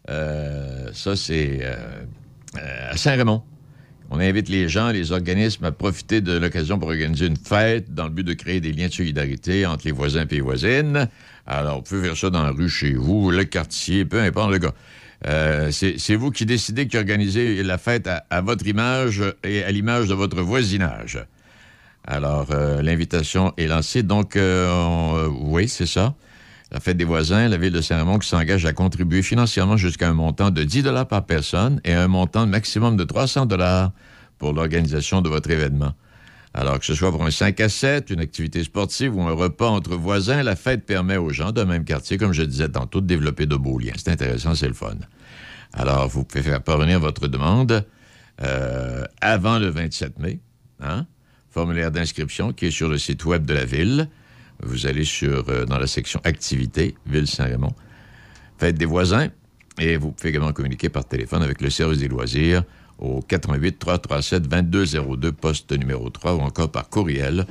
Ça, c'est à Saint-Raymond. On invite les gens, les organismes à profiter de l'occasion pour organiser une fête dans le but de créer des liens de solidarité entre les voisins et les voisines. Alors, vous pouvez faire ça dans la rue chez vous, le quartier, peu importe le gars. c'est vous qui décidez qui organisez la fête à votre image et à l'image de votre voisinage. Alors, euh, l'invitation est lancée. Donc, euh, euh, oui, c'est ça. La fête des voisins, la ville de Saint-Raymond qui s'engage à contribuer financièrement jusqu'à un montant de 10 dollars par personne et un montant maximum de 300 dollars pour l'organisation de votre événement. Alors que ce soit pour un 5 à 7, une activité sportive ou un repas entre voisins, la fête permet aux gens d'un même quartier, comme je disais tantôt, de développer de beaux liens. C'est intéressant, c'est le fun. Alors, vous pouvez faire parvenir votre demande avant le 27 mai. Hein? formulaire d'inscription qui est sur le site web de la ville. Vous allez sur, euh, dans la section Activités, Ville Saint-Raymond. Faites des voisins et vous pouvez également communiquer par téléphone avec le service des loisirs au 88 337 2202 poste numéro 3 ou encore par courriel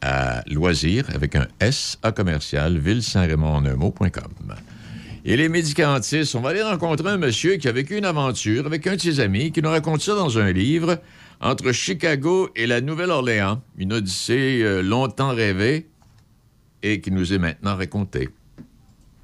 à loisirs avec un S à commercial ville saint raymond en un mot.com. Et les médicamentistes, on va aller rencontrer un monsieur qui a vécu une aventure avec un de ses amis qui nous raconte ça dans un livre entre Chicago et la Nouvelle-Orléans, une odyssée euh, longtemps rêvée et qui nous est maintenant racontée.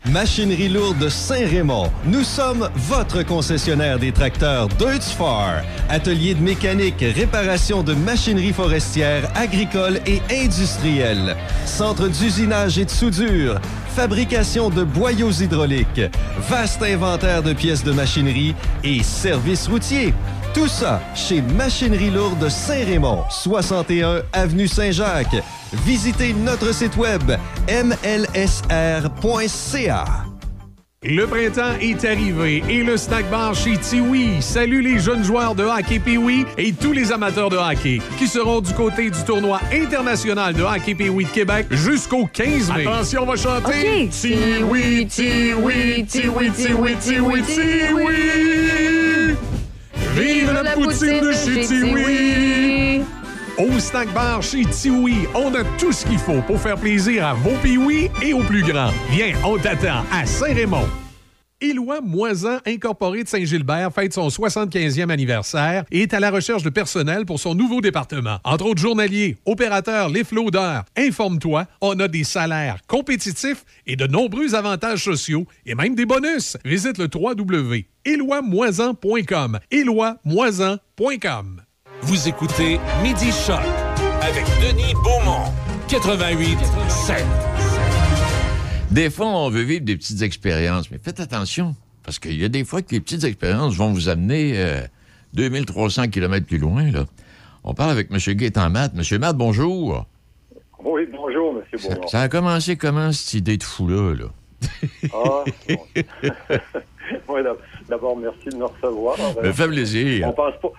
Machinerie lourde Saint-Raymond. Nous sommes votre concessionnaire des tracteurs Deutz-Far. Atelier de mécanique, réparation de machinerie forestière, agricole et industrielle. Centre d'usinage et de soudure. Fabrication de boyaux hydrauliques. Vaste inventaire de pièces de machinerie et services routiers. Tout ça chez Machinerie Lourde Saint-Raymond, 61 Avenue Saint-Jacques. Visitez notre site web mlsr.ca. Le printemps est arrivé et le snack bar chez Tiwi salue les jeunes joueurs de hockey Piwi et tous les amateurs de hockey qui seront du côté du tournoi international de hockey Piwi de Québec jusqu'au 15 mai. Attention, on va chanter. Tiwi, Tiwi, Tiwi, Tiwi, Tiwi, Tiwi. Vive la, poutine, de chez Tiwi. Au snack bar chez Tiwi, on a tout ce qu'il faut pour faire plaisir à vos piouis et aux plus grands. Viens, on t'attend à Saint-Raymond. Éloi Moisan Incorporé de Saint-Gilbert fête son 75e anniversaire et est à la recherche de personnel pour son nouveau département. Entre autres journaliers, opérateurs, les. Informe-toi, on a des salaires compétitifs et de nombreux avantages sociaux et même des bonus. Visite le www.éloimoisan.com. éloimoisan.com. Vous écoutez Midi Choc avec Denis Beaumont, 88 7. Des fois, on veut vivre des petites expériences, mais faites attention, parce qu'il y a des fois que les petites expériences vont vous amener 2300 km plus loin. Là. On parle avec M. Gaétan Matt. M. Matt, bonjour. Oui, bonjour, M. Beaumont. Ça, a commencé comment, cette idée de fou-là? Là? ah, bon. d'abord, merci de nous recevoir. Ça fait plaisir. On pense pas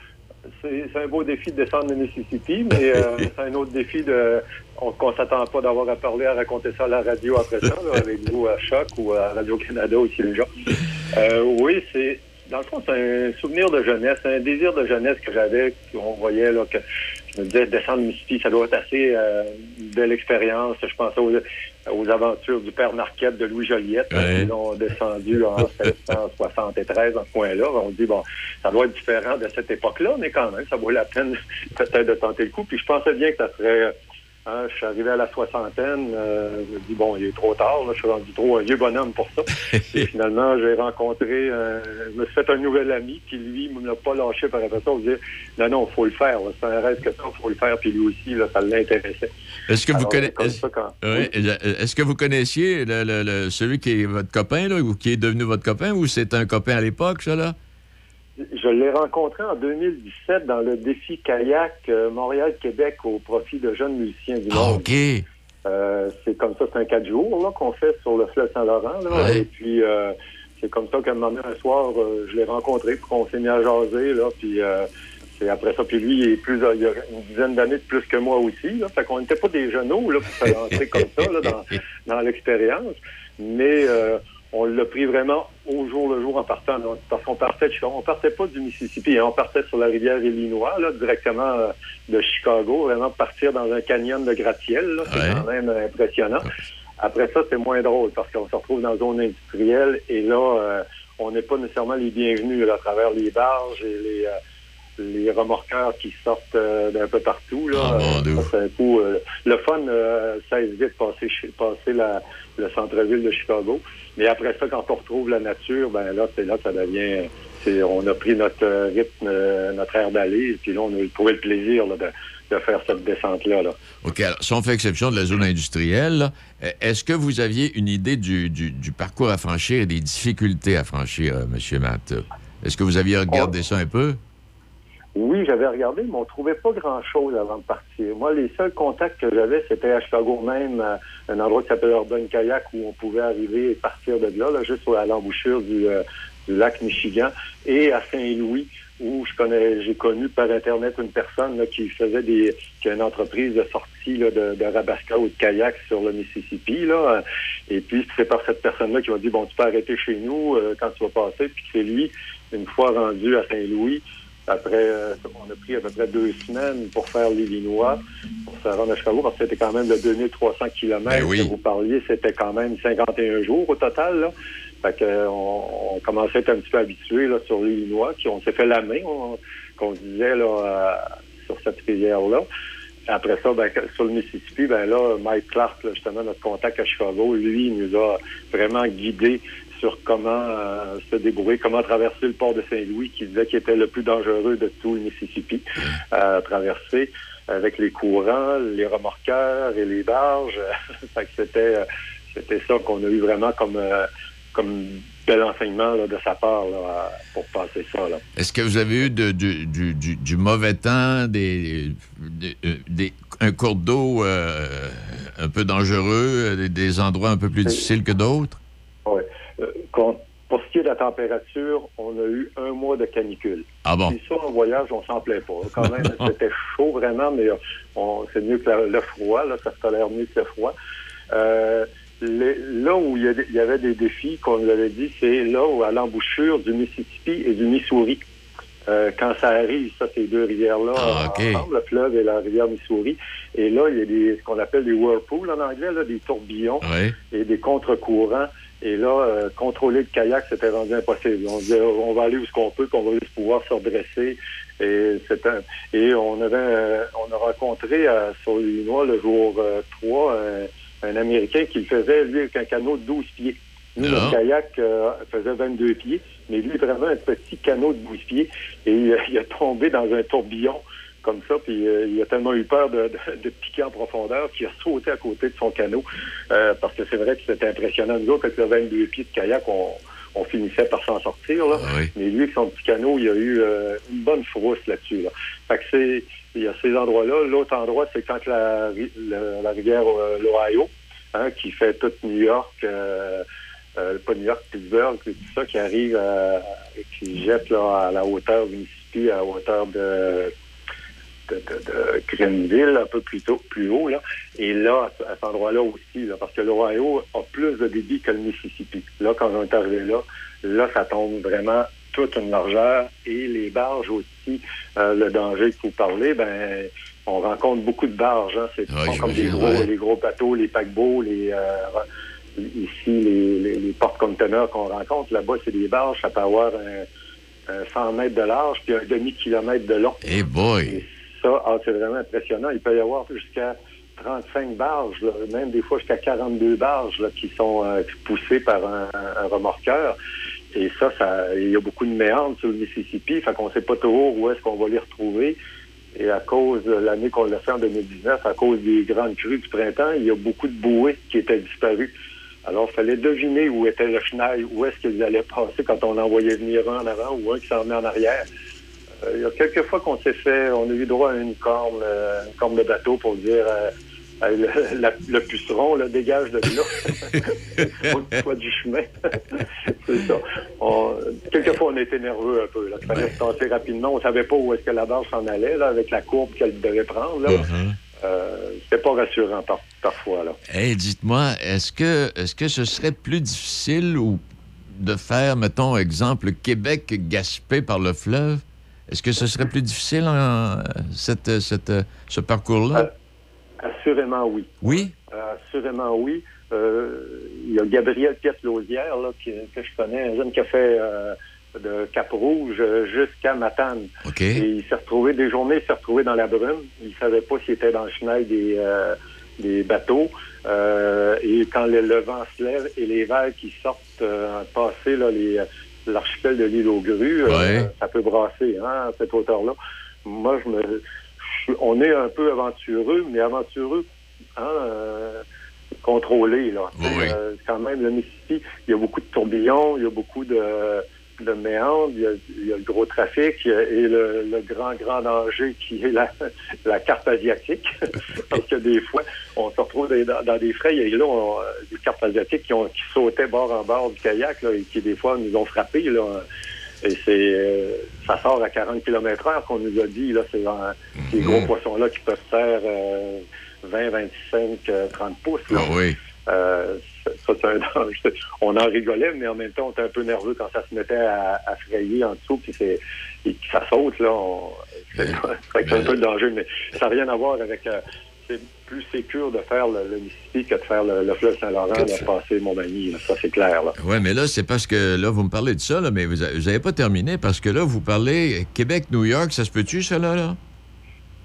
c'est un beau défi de descendre le Mississippi, mais euh, c'est un autre défi de qu'on ne s'attend pas d'avoir à parler, à raconter ça à la radio après ça, avec vous à Choc ou à Radio-Canada aussi déjà. Euh, oui, c'est dans le fond, c'est un souvenir de jeunesse, un désir de jeunesse que j'avais, qu'on voyait là, que je me disais descendre Mississippi, ça doit être assez euh, belle expérience. Je pensais aux, aux, aventures du père Marquette de Louis Joliette, qui l'ont descendu en 1773 dans ce coin-là. On dit bon, ça doit être différent de cette époque-là, mais quand même, ça vaut la peine peut-être de tenter le coup. Puis je pensais bien que ça serait Hein, je suis arrivé à la soixantaine. Euh, je me dis, bon, il est trop tard. je suis rendu trop un vieux bonhomme pour ça. et finalement, j'ai rencontré, euh, je me suis fait un nouvel ami, qui lui, ne m'a pas lâché par rapport à ça. Il dit, non, non, il faut le faire. C'est un rêve que ça, il faut le faire. Puis lui aussi, là, ça l'intéressait. Est-ce que, vous connaissez... Est-ce que vous connaissiez le, celui qui est votre copain, là, ou qui est devenu votre copain, ou c'est un copain à l'époque, ça, là? Je l'ai rencontré en 2017 dans le défi kayak euh, Montréal-Québec au profit de jeunes musiciens du ah, OK. Euh, c'est comme ça, c'est un quatre jours qu'on fait sur le fleuve Saint-Laurent. Et puis, euh, c'est comme ça qu'un moment un soir, je l'ai rencontré, puis qu'on s'est mis à jaser. Là, puis, c'est après ça. Puis lui, il, est plus, il a une dizaine d'années de plus que moi aussi. Là, fait qu'on n'était pas des genoux là, pour se lancer comme ça là, dans, dans l'expérience. Mais on l'a pris vraiment au jour le jour en partant. Parce qu'on partait on partait pas du Mississippi, hein. on partait sur la rivière Illinois, là, directement euh, de Chicago, vraiment partir dans un canyon de gratte-ciel. C'est quand même impressionnant. Après ça, c'est moins drôle parce qu'on se retrouve dans une zone industrielle et là, euh, on n'est pas nécessairement les bienvenus à travers les barges et les, euh, les remorqueurs qui sortent d'un peu partout. Là. Ah, un coup, le fun cesse vite passer, passer la, le centre-ville de Chicago. Mais après ça, quand on retrouve la nature, ben là, c'est là que ça devient. On a pris notre rythme, euh, notre air d'aller, puis là, on a trouvé le plaisir de, faire cette descente-là. Là. OK. Alors, si on fait exception de la zone industrielle, est-ce que vous aviez une idée du, parcours à franchir et des difficultés à franchir, euh, M. Matt? Est-ce que vous aviez regardé ça un peu? Oui, j'avais regardé, mais on trouvait pas grand-chose avant de partir. Moi, les seuls contacts que j'avais, c'était à Chicago même, un endroit qui s'appelle Urban Kayak, où on pouvait arriver et partir de là, là juste à l'embouchure du, euh, du, lac Michigan, et à Saint-Louis, où je connais, j'ai connu par Internet une personne là, qui faisait des, qui a une entreprise de sortie là, de, de rabasca ou de kayak sur le Mississippi. Là. Et puis, c'est par cette personne-là qui m'a dit, bon, tu peux arrêter chez nous euh, quand tu vas passer. Puis c'est lui, une fois rendu à Saint-Louis, après, euh, on a pris à peu près deux semaines pour faire l'Illinois, pour se rendre à Chicago, parce que c'était quand même de 2300 km ben que vous parliez. C'était quand même 51 jours au total. Là. Fait que, on, on, commençait à être un petit peu habitué là, sur l'Illinois. On s'est fait la main, qu'on disait là, euh, sur cette rivière-là. Après ça, ben, sur le Mississippi, ben là, Mike Clark, justement, notre contact à Chicago, lui, il nous a vraiment guidés sur comment euh, se débrouiller, comment traverser le port de Saint-Louis, qui disait qu'il était le plus dangereux de tout le Mississippi à traverser avec les courants, les remorqueurs et les barges. c'était c'était ça qu'on a eu vraiment comme euh, comme bel enseignement de sa part pour passer ça. Est-ce que vous avez eu du, mauvais temps, des, des, un cours d'eau euh, un peu dangereux, des, endroits un peu plus difficiles que d'autres? Oui pour ce qui est de la température, on a eu un mois de canicule. Ah bon? Puis ça, en voyage, on s'en plaît pas. Quand même, c'était chaud vraiment, mais c'est mieux que le froid. Là, ça se tolère mieux que le froid. Euh, là où il y, avait des défis, qu'on nous avait dit, c'est là où à l'embouchure du Mississippi et du Missouri. Euh, quand ça arrive, ça, ces deux rivières-là, ah, ensemble, le fleuve et la rivière Missouri. Et là, il y a des, ce qu'on appelle des whirlpools en anglais, là, des tourbillons et des contre-courants. Et là, euh, contrôler le kayak, c'était rendu impossible. On disait, on va aller où ce qu'on peut, qu'on va juste pouvoir se redresser. Et, un, et on avait, euh, on a rencontré euh, sur l'Illinois le jour 3 un Américain qui le faisait, lui, avec un canot de 12 pieds. Nous, le ah. kayak faisait 22 pieds, mais lui, vraiment un petit canot de 12 pieds. Et il a tombé dans un tourbillon comme ça, puis euh, il a tellement eu peur de, de, piquer en profondeur qu'il a sauté à côté de son canot, euh, parce que c'est vrai que c'était impressionnant. Nous autres, avec le 22 pieds de kayak, on, finissait par s'en sortir, là. Ah mais lui, avec son petit canot, il a eu euh, une bonne frousse là-dessus, là. Fait que c'est, il y a ces endroits-là. L'autre endroit, c'est quand la, la, rivière l'Ohio, hein, qui fait toute New York, pas New York, Pittsburgh, tout ça, qui arrive, et qui jette là, à la hauteur du Mississippi, à la hauteur de de, Greenville, un peu plus tôt, plus haut, là. Et là, à cet endroit-là aussi, là, parce que l'Ohio a plus de débit que le Mississippi. Là, quand on est arrivé là, là, ça tombe vraiment toute une largeur. Et les barges aussi, euh, le danger que vous parlez, ben, on rencontre beaucoup de barges. Hein. C'est comme des gros, les gros bateaux, les paquebots, les euh, ici les, les, porte-conteneurs qu'on rencontre. Là-bas, c'est des barges, ça peut avoir un, 100 mètres de large puis un demi-kilomètre de long. Hey boy! Ça, ah, c'est vraiment impressionnant. Il peut y avoir jusqu'à 35 barges, même des fois jusqu'à 42 barges qui sont euh, poussées par un, remorqueur. Et ça, ça, il y a beaucoup de méandres sur le Mississippi, fait qu'on sait pas toujours où est-ce qu'on va les retrouver. Et à cause de l'année qu'on l'a fait en 2019, à cause des grandes crues du printemps, il y a beaucoup de bouées qui étaient disparues. Alors, il fallait deviner où était le chenal, où est-ce qu'ils allaient passer quand on envoyait venir un en avant ou un qui s'en venait en arrière. Euh, il y a quelques fois qu'on s'est fait, on a eu droit à une corne, euh, une corne de bateau pour dire euh, le, puceron, le dégage de là. Au du chemin. c'est ça. quelquefois, on était nerveux un peu. Là. Fallait se tasser rapidement. On savait pas où est-ce que la barre s'en allait, là, avec la courbe qu'elle devait prendre. Là. Uh-huh. c'était pas rassurant parfois. Là. Hey, dites-moi, est-ce que est-ce que ce serait plus difficile ou de faire, mettons, exemple, Québec-Gaspé par le fleuve? Est-ce que ce serait plus difficile, cette, cette, ce parcours-là? Euh, assurément, oui. Oui? Euh, assurément, oui. Euh, il y a Gabriel Piette-Lausière, que je connais, un jeune qui a fait de Cap-Rouge jusqu'à Matane. Et il s'est retrouvé, des journées, il s'est retrouvé dans la brume. Il savait pas s'il était dans le chenal des, des bateaux. et quand le, vent se lève et les vagues qui sortent passer là, les l'archipel de l'île aux grues, euh, ça peut brasser hein, à cette hauteur-là. Moi, je me, on est un peu aventureux, mais aventureux hein, euh, contrôlé. Là. Euh, quand même, le Mississippi, il y a beaucoup de tourbillons, il y a beaucoup de de méandre, il y, a, le gros trafic et le, grand, grand danger qui est la, la carte asiatique. Parce que des fois, on se retrouve dans, des frais, et là, on, des cartes asiatiques qui, ont, qui sautaient bord en bord du kayak là, et qui, des fois, nous ont frappés. Là. Et c'est euh, ça sort à 40 km heure qu'on nous a dit. Là, c'est ces gros mhm. poissons-là qui peuvent faire 20, 25, 30 pouces. Ah oui. Euh, ça, c'est un danger. On en rigolait, mais en même temps, on était un peu nerveux quand ça se mettait à, frayer en dessous, puis c'est, et que ça saute, là. c'est, un peu de danger, mais ça n'a rien à voir avec. Euh, c'est plus sécur de faire le, Mississippi que de faire le, fleuve Saint-Laurent, de passer Montmagny. ça, c'est clair. Oui, mais là, c'est parce que là, vous me parlez de ça, là, mais vous n'avez pas terminé parce que là, vous parlez Québec-New York, ça se peut-tu, ça, là? là?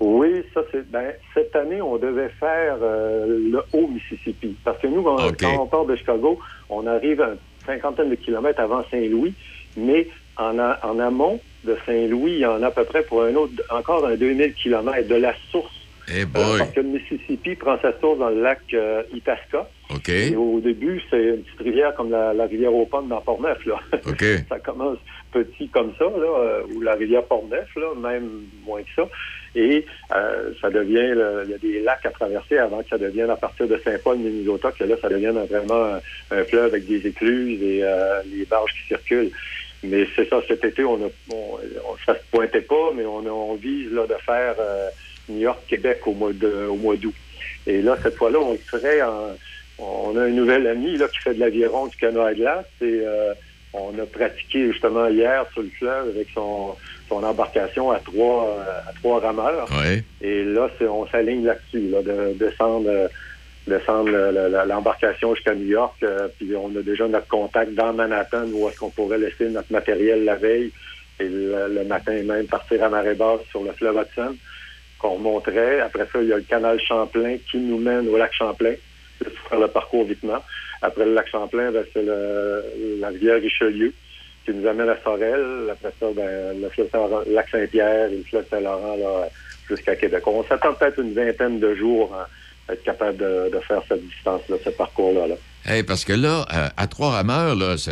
Oui, ça c'est. Ben, cette année, on devait faire euh, le Haut-Mississippi. Parce que nous, quand on part de Chicago, on arrive à une cinquantaine de kilomètres avant Saint-Louis, mais en, en amont de Saint-Louis, il y en a à peu près pour un autre, encore un 2000 kilomètres de la source. Eh euh, parce que le Mississippi prend sa source dans le lac euh, Itasca. OK. au début, c'est une petite rivière comme la, rivière aux pommes dans Port-Neuf, là. OK. ça commence petit comme ça, là, euh, ou la rivière Port-Neuf, là, même moins que ça. Et euh, ça devient, il y a des lacs à traverser avant que ça devienne à partir de Saint-Paul, Minnesota, que là, ça devienne vraiment un, fleuve avec des écluses et euh, les barges qui circulent. Mais c'est ça, cet été, on a, on, ça se pointait pas, mais on, on vise là, de faire New York-Québec au mois de, au mois d'août. Et là, cette fois-là, on serait en, on a un nouvel ami là, qui fait de l'aviron du canot à glace et euh, on a pratiqué justement hier sur le fleuve avec son, son embarcation à trois à trois rameurs. Et là, on s'aligne là-dessus, là, de, descendre descendre l'embarcation jusqu'à New York. Euh, puis on a déjà notre contact dans Manhattan où est-ce qu'on pourrait laisser notre matériel la veille et le, matin même partir à marée basse sur le fleuve Hudson qu'on remonterait. Après ça, il y a le canal Champlain qui nous mène au lac Champlain faire le parcours vitement. Après le lac Champlain, c'est la rivière Richelieu qui nous amène à Sorel. Après ça, ben, le lac Saint-Pierre et le fleuve Saint-Laurent jusqu'à Québec. On s'attend peut-être une vingtaine de jours à être capable de, faire cette distance-là, ce parcours-là. Là. parce que là, euh, à trois rameurs, là, ça,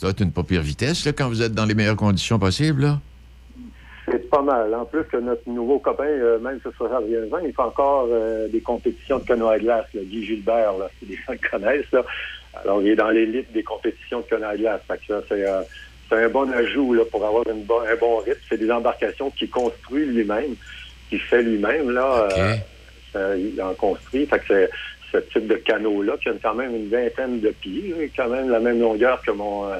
doit être une pas pire vitesse quand vous êtes dans les meilleures conditions possibles. Là. C'est pas mal. En plus que notre nouveau copain, euh, même si ça revient il fait encore euh, des compétitions de canoë à glace, là, Guy Gilbert, là, c'est des gens qui connaissent. Là. Alors, il est dans l'élite des compétitions de canoë à glace. c'est, euh, c'est un bon ajout là, pour avoir une un bon rythme. C'est des embarcations qu'il construit lui-même, qu'il fait lui-même. Là, il en construit. Fait que c'est ce type de canot-là qui a quand même une vingtaine de pieds, quand même la même longueur que mon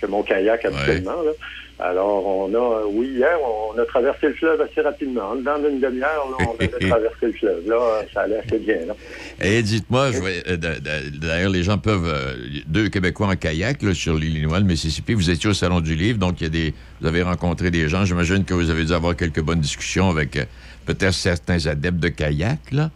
que mon kayak habituellement. Là. Alors, on a, oui, hier, on a traversé le fleuve assez rapidement. Dans une demi-heure, on a traversé le fleuve. Là, ça allait assez bien. Là. Et dites-moi, euh, d'ailleurs, les gens peuvent, euh, deux Québécois en kayak là, sur l'Illinois, le Mississippi, vous étiez au Salon du Livre, donc il y a des, vous avez rencontré des gens. J'imagine que vous avez dû avoir quelques bonnes discussions avec euh, peut-être certains adeptes de kayak. Là.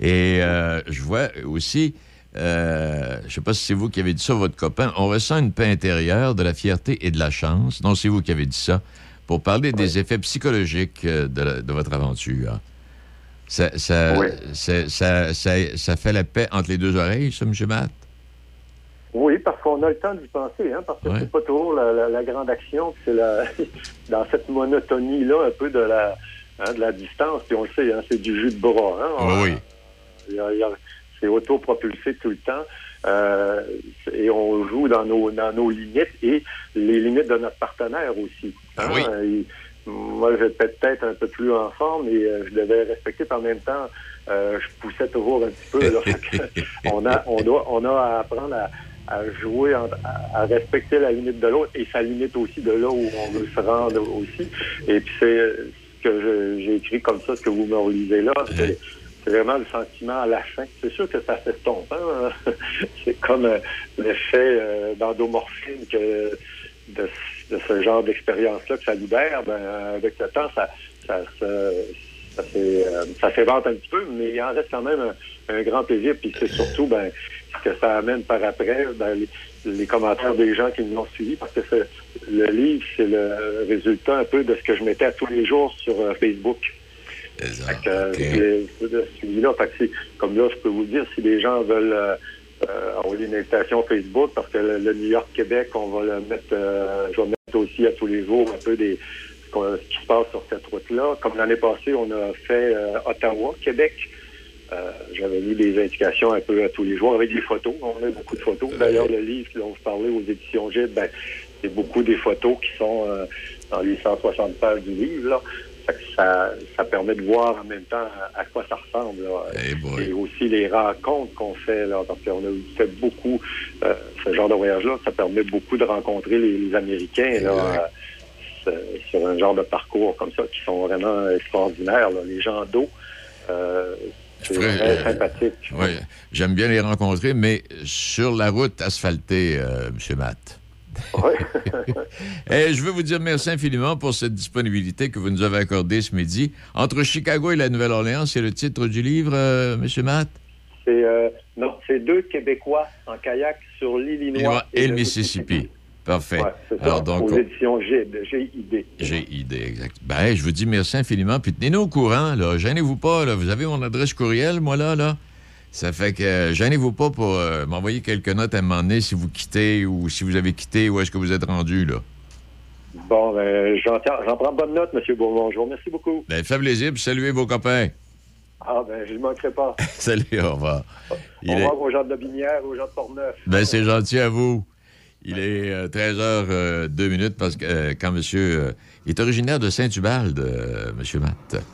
Et je vois aussi euh, je ne sais pas si c'est vous qui avez dit ça, votre copain, on ressent une paix intérieure, de la fierté et de la chance. Non, c'est vous qui avez dit ça. Pour parler des effets psychologiques euh, de, votre aventure. Ça, ça, ça, fait la paix entre les deux oreilles, ça, M. Matt? Oui, parce qu'on a le temps d'y penser, hein, parce que c'est pas toujours la, grande action, c'est dans cette monotonie-là, un peu de la, hein, de la distance, puis on le sait, hein, c'est du jus de bras. Hein, oui. Il y a, c'est autopropulsé tout le temps. Euh, et on joue dans nos, dans nos limites et les limites de notre partenaire aussi. Hein. Oui. moi, j'étais peut-être un peu plus en forme et euh, je devais respecter, par même temps, euh, je poussais toujours un petit peu. on, a, on, doit, on a à apprendre à, jouer, à, respecter la limite de l'autre et sa limite aussi de là où on veut se rendre aussi. Et puis c'est ce que j'ai écrit comme ça, ce que vous me relisez là. C'est, c'est vraiment le sentiment à la fin. C'est sûr que ça fait Hein? c'est comme euh, l'effet euh, d'endomorphine que de, ce genre d'expérience-là que ça libère. Ben, avec le temps, ça, ça, ça, euh, un petit peu, mais il en reste quand même un, grand plaisir. Puis c'est surtout ben, ce que ça amène par après, ben, les, commentaires des gens qui nous ont suivis, parce que le livre, c'est le résultat un peu de ce que je mettais à tous les jours sur Facebook. Exact. comme là, je peux vous dire, si les gens veulent euh, euh, envoyer une invitation Facebook, parce que le, New York-Québec, on va le mettre, euh, je vais mettre aussi à tous les jours un peu des ce, qui se passe sur cette route-là. Comme l'année passée, on a fait Ottawa, Québec. J'avais mis des indications un peu à tous les jours avec des photos. On a beaucoup de photos. D'ailleurs, le livre dont vous parlez aux éditions Gide, ben, c'est beaucoup des photos qui sont dans les 160 pages du livre. Là. Ça, ça, permet de voir en même temps à, quoi ça ressemble. et aussi les rencontres qu'on fait, là, parce qu'on a fait beaucoup euh, ce genre de voyage-là, ça permet beaucoup de rencontrer les, Américains là, euh, sur un genre de parcours comme ça qui sont vraiment extraordinaires. Les gens d'eau. Euh, c'est très sympathique. Oui, j'aime bien les rencontrer, mais sur la route asphaltée, M. Matt. Et je veux vous dire merci infiniment pour cette disponibilité que vous nous avez accordée ce midi. Entre Chicago et la Nouvelle-Orléans, c'est le titre du livre, euh, M. Matt? C'est euh, non, c'est deux Québécois en kayak sur l'Illinois et, le Mississippi. Parfait. Alors, donc, aux éditions GID. GID, exact. Ben, je vous dis merci infiniment. Puis tenez-nous au courant, là. Gênez-vous pas, là. Vous avez mon adresse courriel, moi, là, là. Ça fait que gênez-vous pas pour m'envoyer quelques notes à un moment donné si vous quittez ou si vous avez quitté, où est-ce que vous êtes rendu, là. Bon, ben, j'en prends bonne note, M. Bonjour. Merci beaucoup. Ben, fait plaisir, saluez vos copains. Ah, ben, je ne manquerai pas. Salut, au revoir. au revoir aux gens de la Binière, aux gens de Portneuf. Ben, c'est gentil à vous. Il est 13h02 euh, minutes parce que euh, quand monsieur euh, est originaire de Saint-Ubalde, monsieur Matt.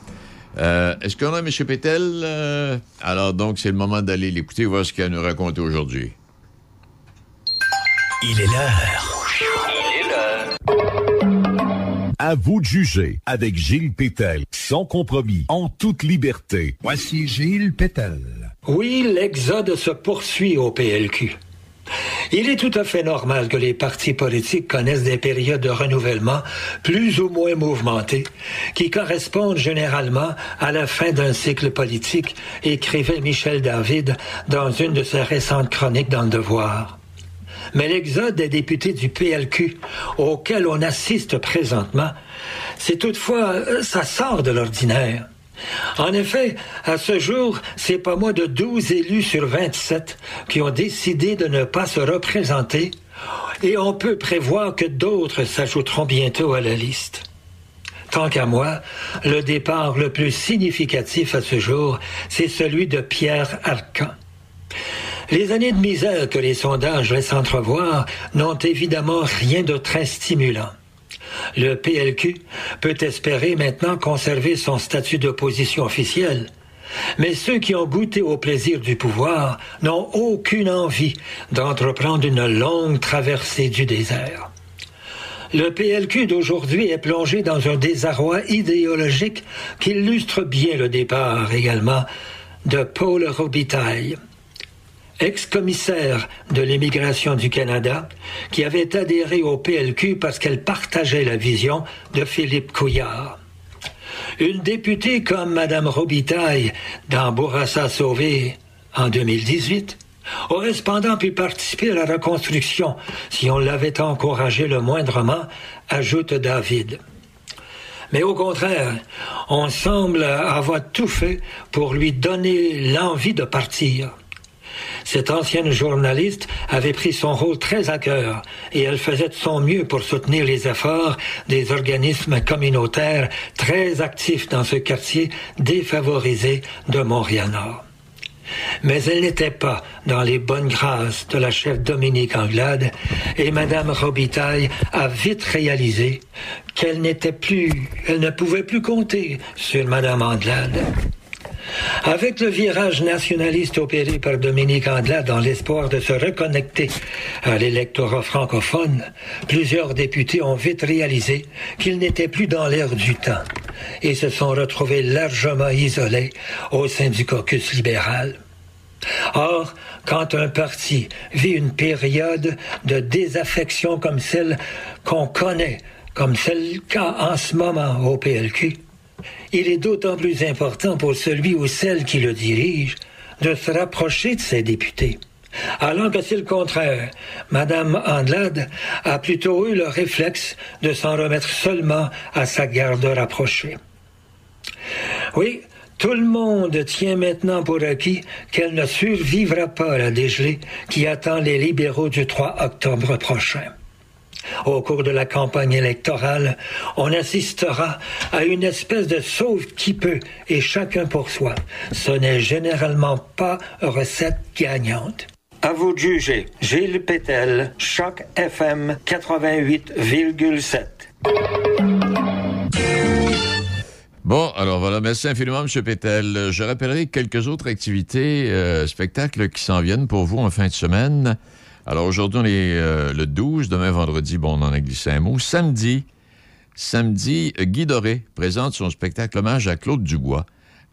Est-ce qu'on a M. Pétel? alors, donc, c'est le moment d'aller l'écouter, voir ce qu'il a à nous raconter aujourd'hui. Il est l'heure. Il est l'heure. À vous de juger avec Gilles Pétel, sans compromis, en toute liberté. Voici Gilles Pétel. Oui, l'exode se poursuit au PLQ. Il est tout à fait normal que les partis politiques connaissent des périodes de renouvellement plus ou moins mouvementées, qui correspondent généralement à la fin d'un cycle politique, écrivait Michel David dans une de ses récentes chroniques dans le Devoir. Mais l'exode des députés du PLQ, auquel on assiste présentement, c'est toutefois, euh, ça sort de l'ordinaire. En effet, à ce jour, c'est pas moins de 12 élus sur 27 qui ont décidé de ne pas se représenter et on peut prévoir que d'autres s'ajouteront bientôt à la liste. Tant qu'à moi, le départ le plus significatif à ce jour, c'est celui de Pierre Arcan. Les années de misère que les sondages laissent entrevoir n'ont évidemment rien de très stimulant. Le PLQ peut espérer maintenant conserver son statut d'opposition officielle. Mais ceux qui ont goûté au plaisir du pouvoir n'ont aucune envie d'entreprendre une longue traversée du désert. Le PLQ d'aujourd'hui est plongé dans un désarroi idéologique qui illustre bien le départ également de Paul Robitaille ex-commissaire de l'immigration du Canada, qui avait adhéré au PLQ parce qu'elle partageait la vision de Philippe Couillard. Une députée comme Mme Robitaille dans Bourassa Sauvé en 2018 aurait cependant pu participer à la reconstruction si on l'avait encouragé le moindrement, ajoute David. Mais au contraire, on semble avoir tout fait pour lui donner l'envie de partir. Cette ancienne journaliste avait pris son rôle très à cœur et elle faisait de son mieux pour soutenir les efforts des organismes communautaires très actifs dans ce quartier défavorisé de Montréal-Nord. Mais elle n'était pas dans les bonnes grâces de la chef Dominique Anglade et Madame Robitaille a vite réalisé qu'elle n'était plus, elle ne pouvait plus compter sur Madame Anglade. Avec le virage nationaliste opéré par Dominique Andelade dans l'espoir de se reconnecter à l'électorat francophone, plusieurs députés ont vite réalisé qu'ils n'étaient plus dans l'air du temps et se sont retrouvés largement isolés au sein du caucus libéral. Or, quand un parti vit une période de désaffection comme celle qu'on connaît, comme celle qu'a en ce moment au PLQ, il est d'autant plus important pour celui ou celle qui le dirige de se rapprocher de ses députés. Alors que c'est le contraire. Madame Andelade a plutôt eu le réflexe de s'en remettre seulement à sa garde rapprochée. Oui, tout le monde tient maintenant pour acquis qu'elle ne survivra pas à la dégelée qui attend les libéraux du 3 octobre prochain. Au cours de la campagne électorale, on assistera à une espèce de sauve qui peut et chacun pour soi. Ce n'est généralement pas recette gagnante. À vous de juger. Gilles Pétel, Choc FM 88,7. Bon, alors voilà, merci infiniment, M. Pétel. Je rappellerai quelques autres activités, euh, spectacles qui s'en viennent pour vous en fin de semaine. Alors aujourd'hui, on est euh, le 12, demain vendredi, bon, on en a glissé un mot. Samedi, samedi, Guy Doré présente son spectacle hommage à Claude Dubois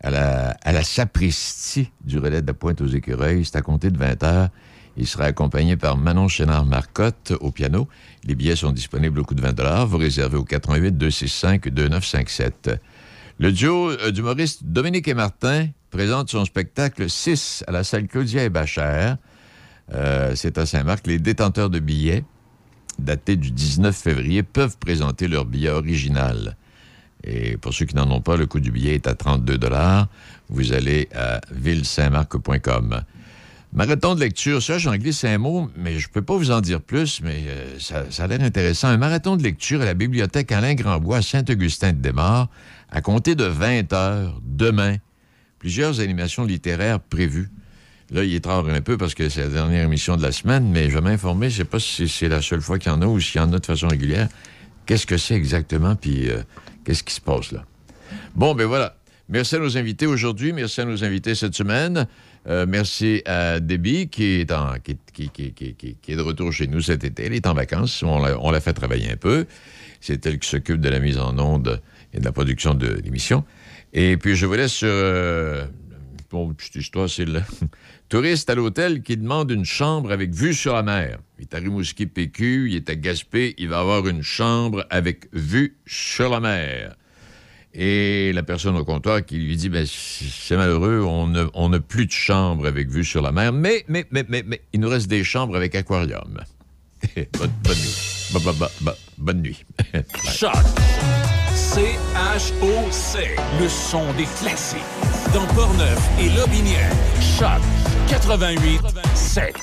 à la, sapristie du relais de la Pointe aux Écureuils. C'est à compter de 20 heures. Il sera accompagné par Manon Chénard-Marcotte au piano. Les billets sont disponibles au coût de 20 Vous réservez au 88 265 2957. Le duo euh, d'humoristes Dominique et Martin présente son spectacle 6 à la salle Claudia et Bachère. Euh, c'est à Saint-Marc. Les détenteurs de billets datés du 19 février peuvent présenter leur billet original Et pour ceux qui n'en ont pas, le coût du billet est à 32 Vous allez à ville-saint-marc.com. Marathon de lecture, ça, j'en glisse un mot, mais je ne peux pas vous en dire plus, mais euh, ça, a l'air intéressant. Un marathon de lecture à la bibliothèque Alain Grandbois à Saint-Augustin de Desmaures, à compter de 20 heures demain. Plusieurs animations littéraires prévues. Là, il est tard un peu parce que c'est la dernière émission de la semaine, mais je vais m'informer. Je ne sais pas si c'est la seule fois qu'il y en a ou s'il y en a de façon régulière. Qu'est-ce que c'est exactement, puis euh, qu'est-ce qui se passe là? Bon, ben voilà. Merci à nos invités aujourd'hui. Merci à nos invités cette semaine. Euh, merci à Debbie qui est, en, qui, est de retour chez nous cet été. Elle est en vacances. On l'a fait travailler un peu. C'est elle qui s'occupe de la mise en onde et de la production de l'émission. Et puis, je vous laisse sur... Euh, bon, petite histoire, c'est le touriste à l'hôtel qui demande une chambre avec vue sur la mer. Il est à Rimouski PQ, il est à Gaspé, il va avoir une chambre avec vue sur la mer. Et la personne au comptoir qui lui dit, ben, c'est malheureux, on n'a plus de chambre avec vue sur la mer, mais, mais, mais, mais, mais, il nous reste des chambres avec aquarium. bonne, nuit. Bonne nuit. Choc. C-H-O-C. Le son des classiques. Dans Portneuf et Lobinière. Choc. 88 7.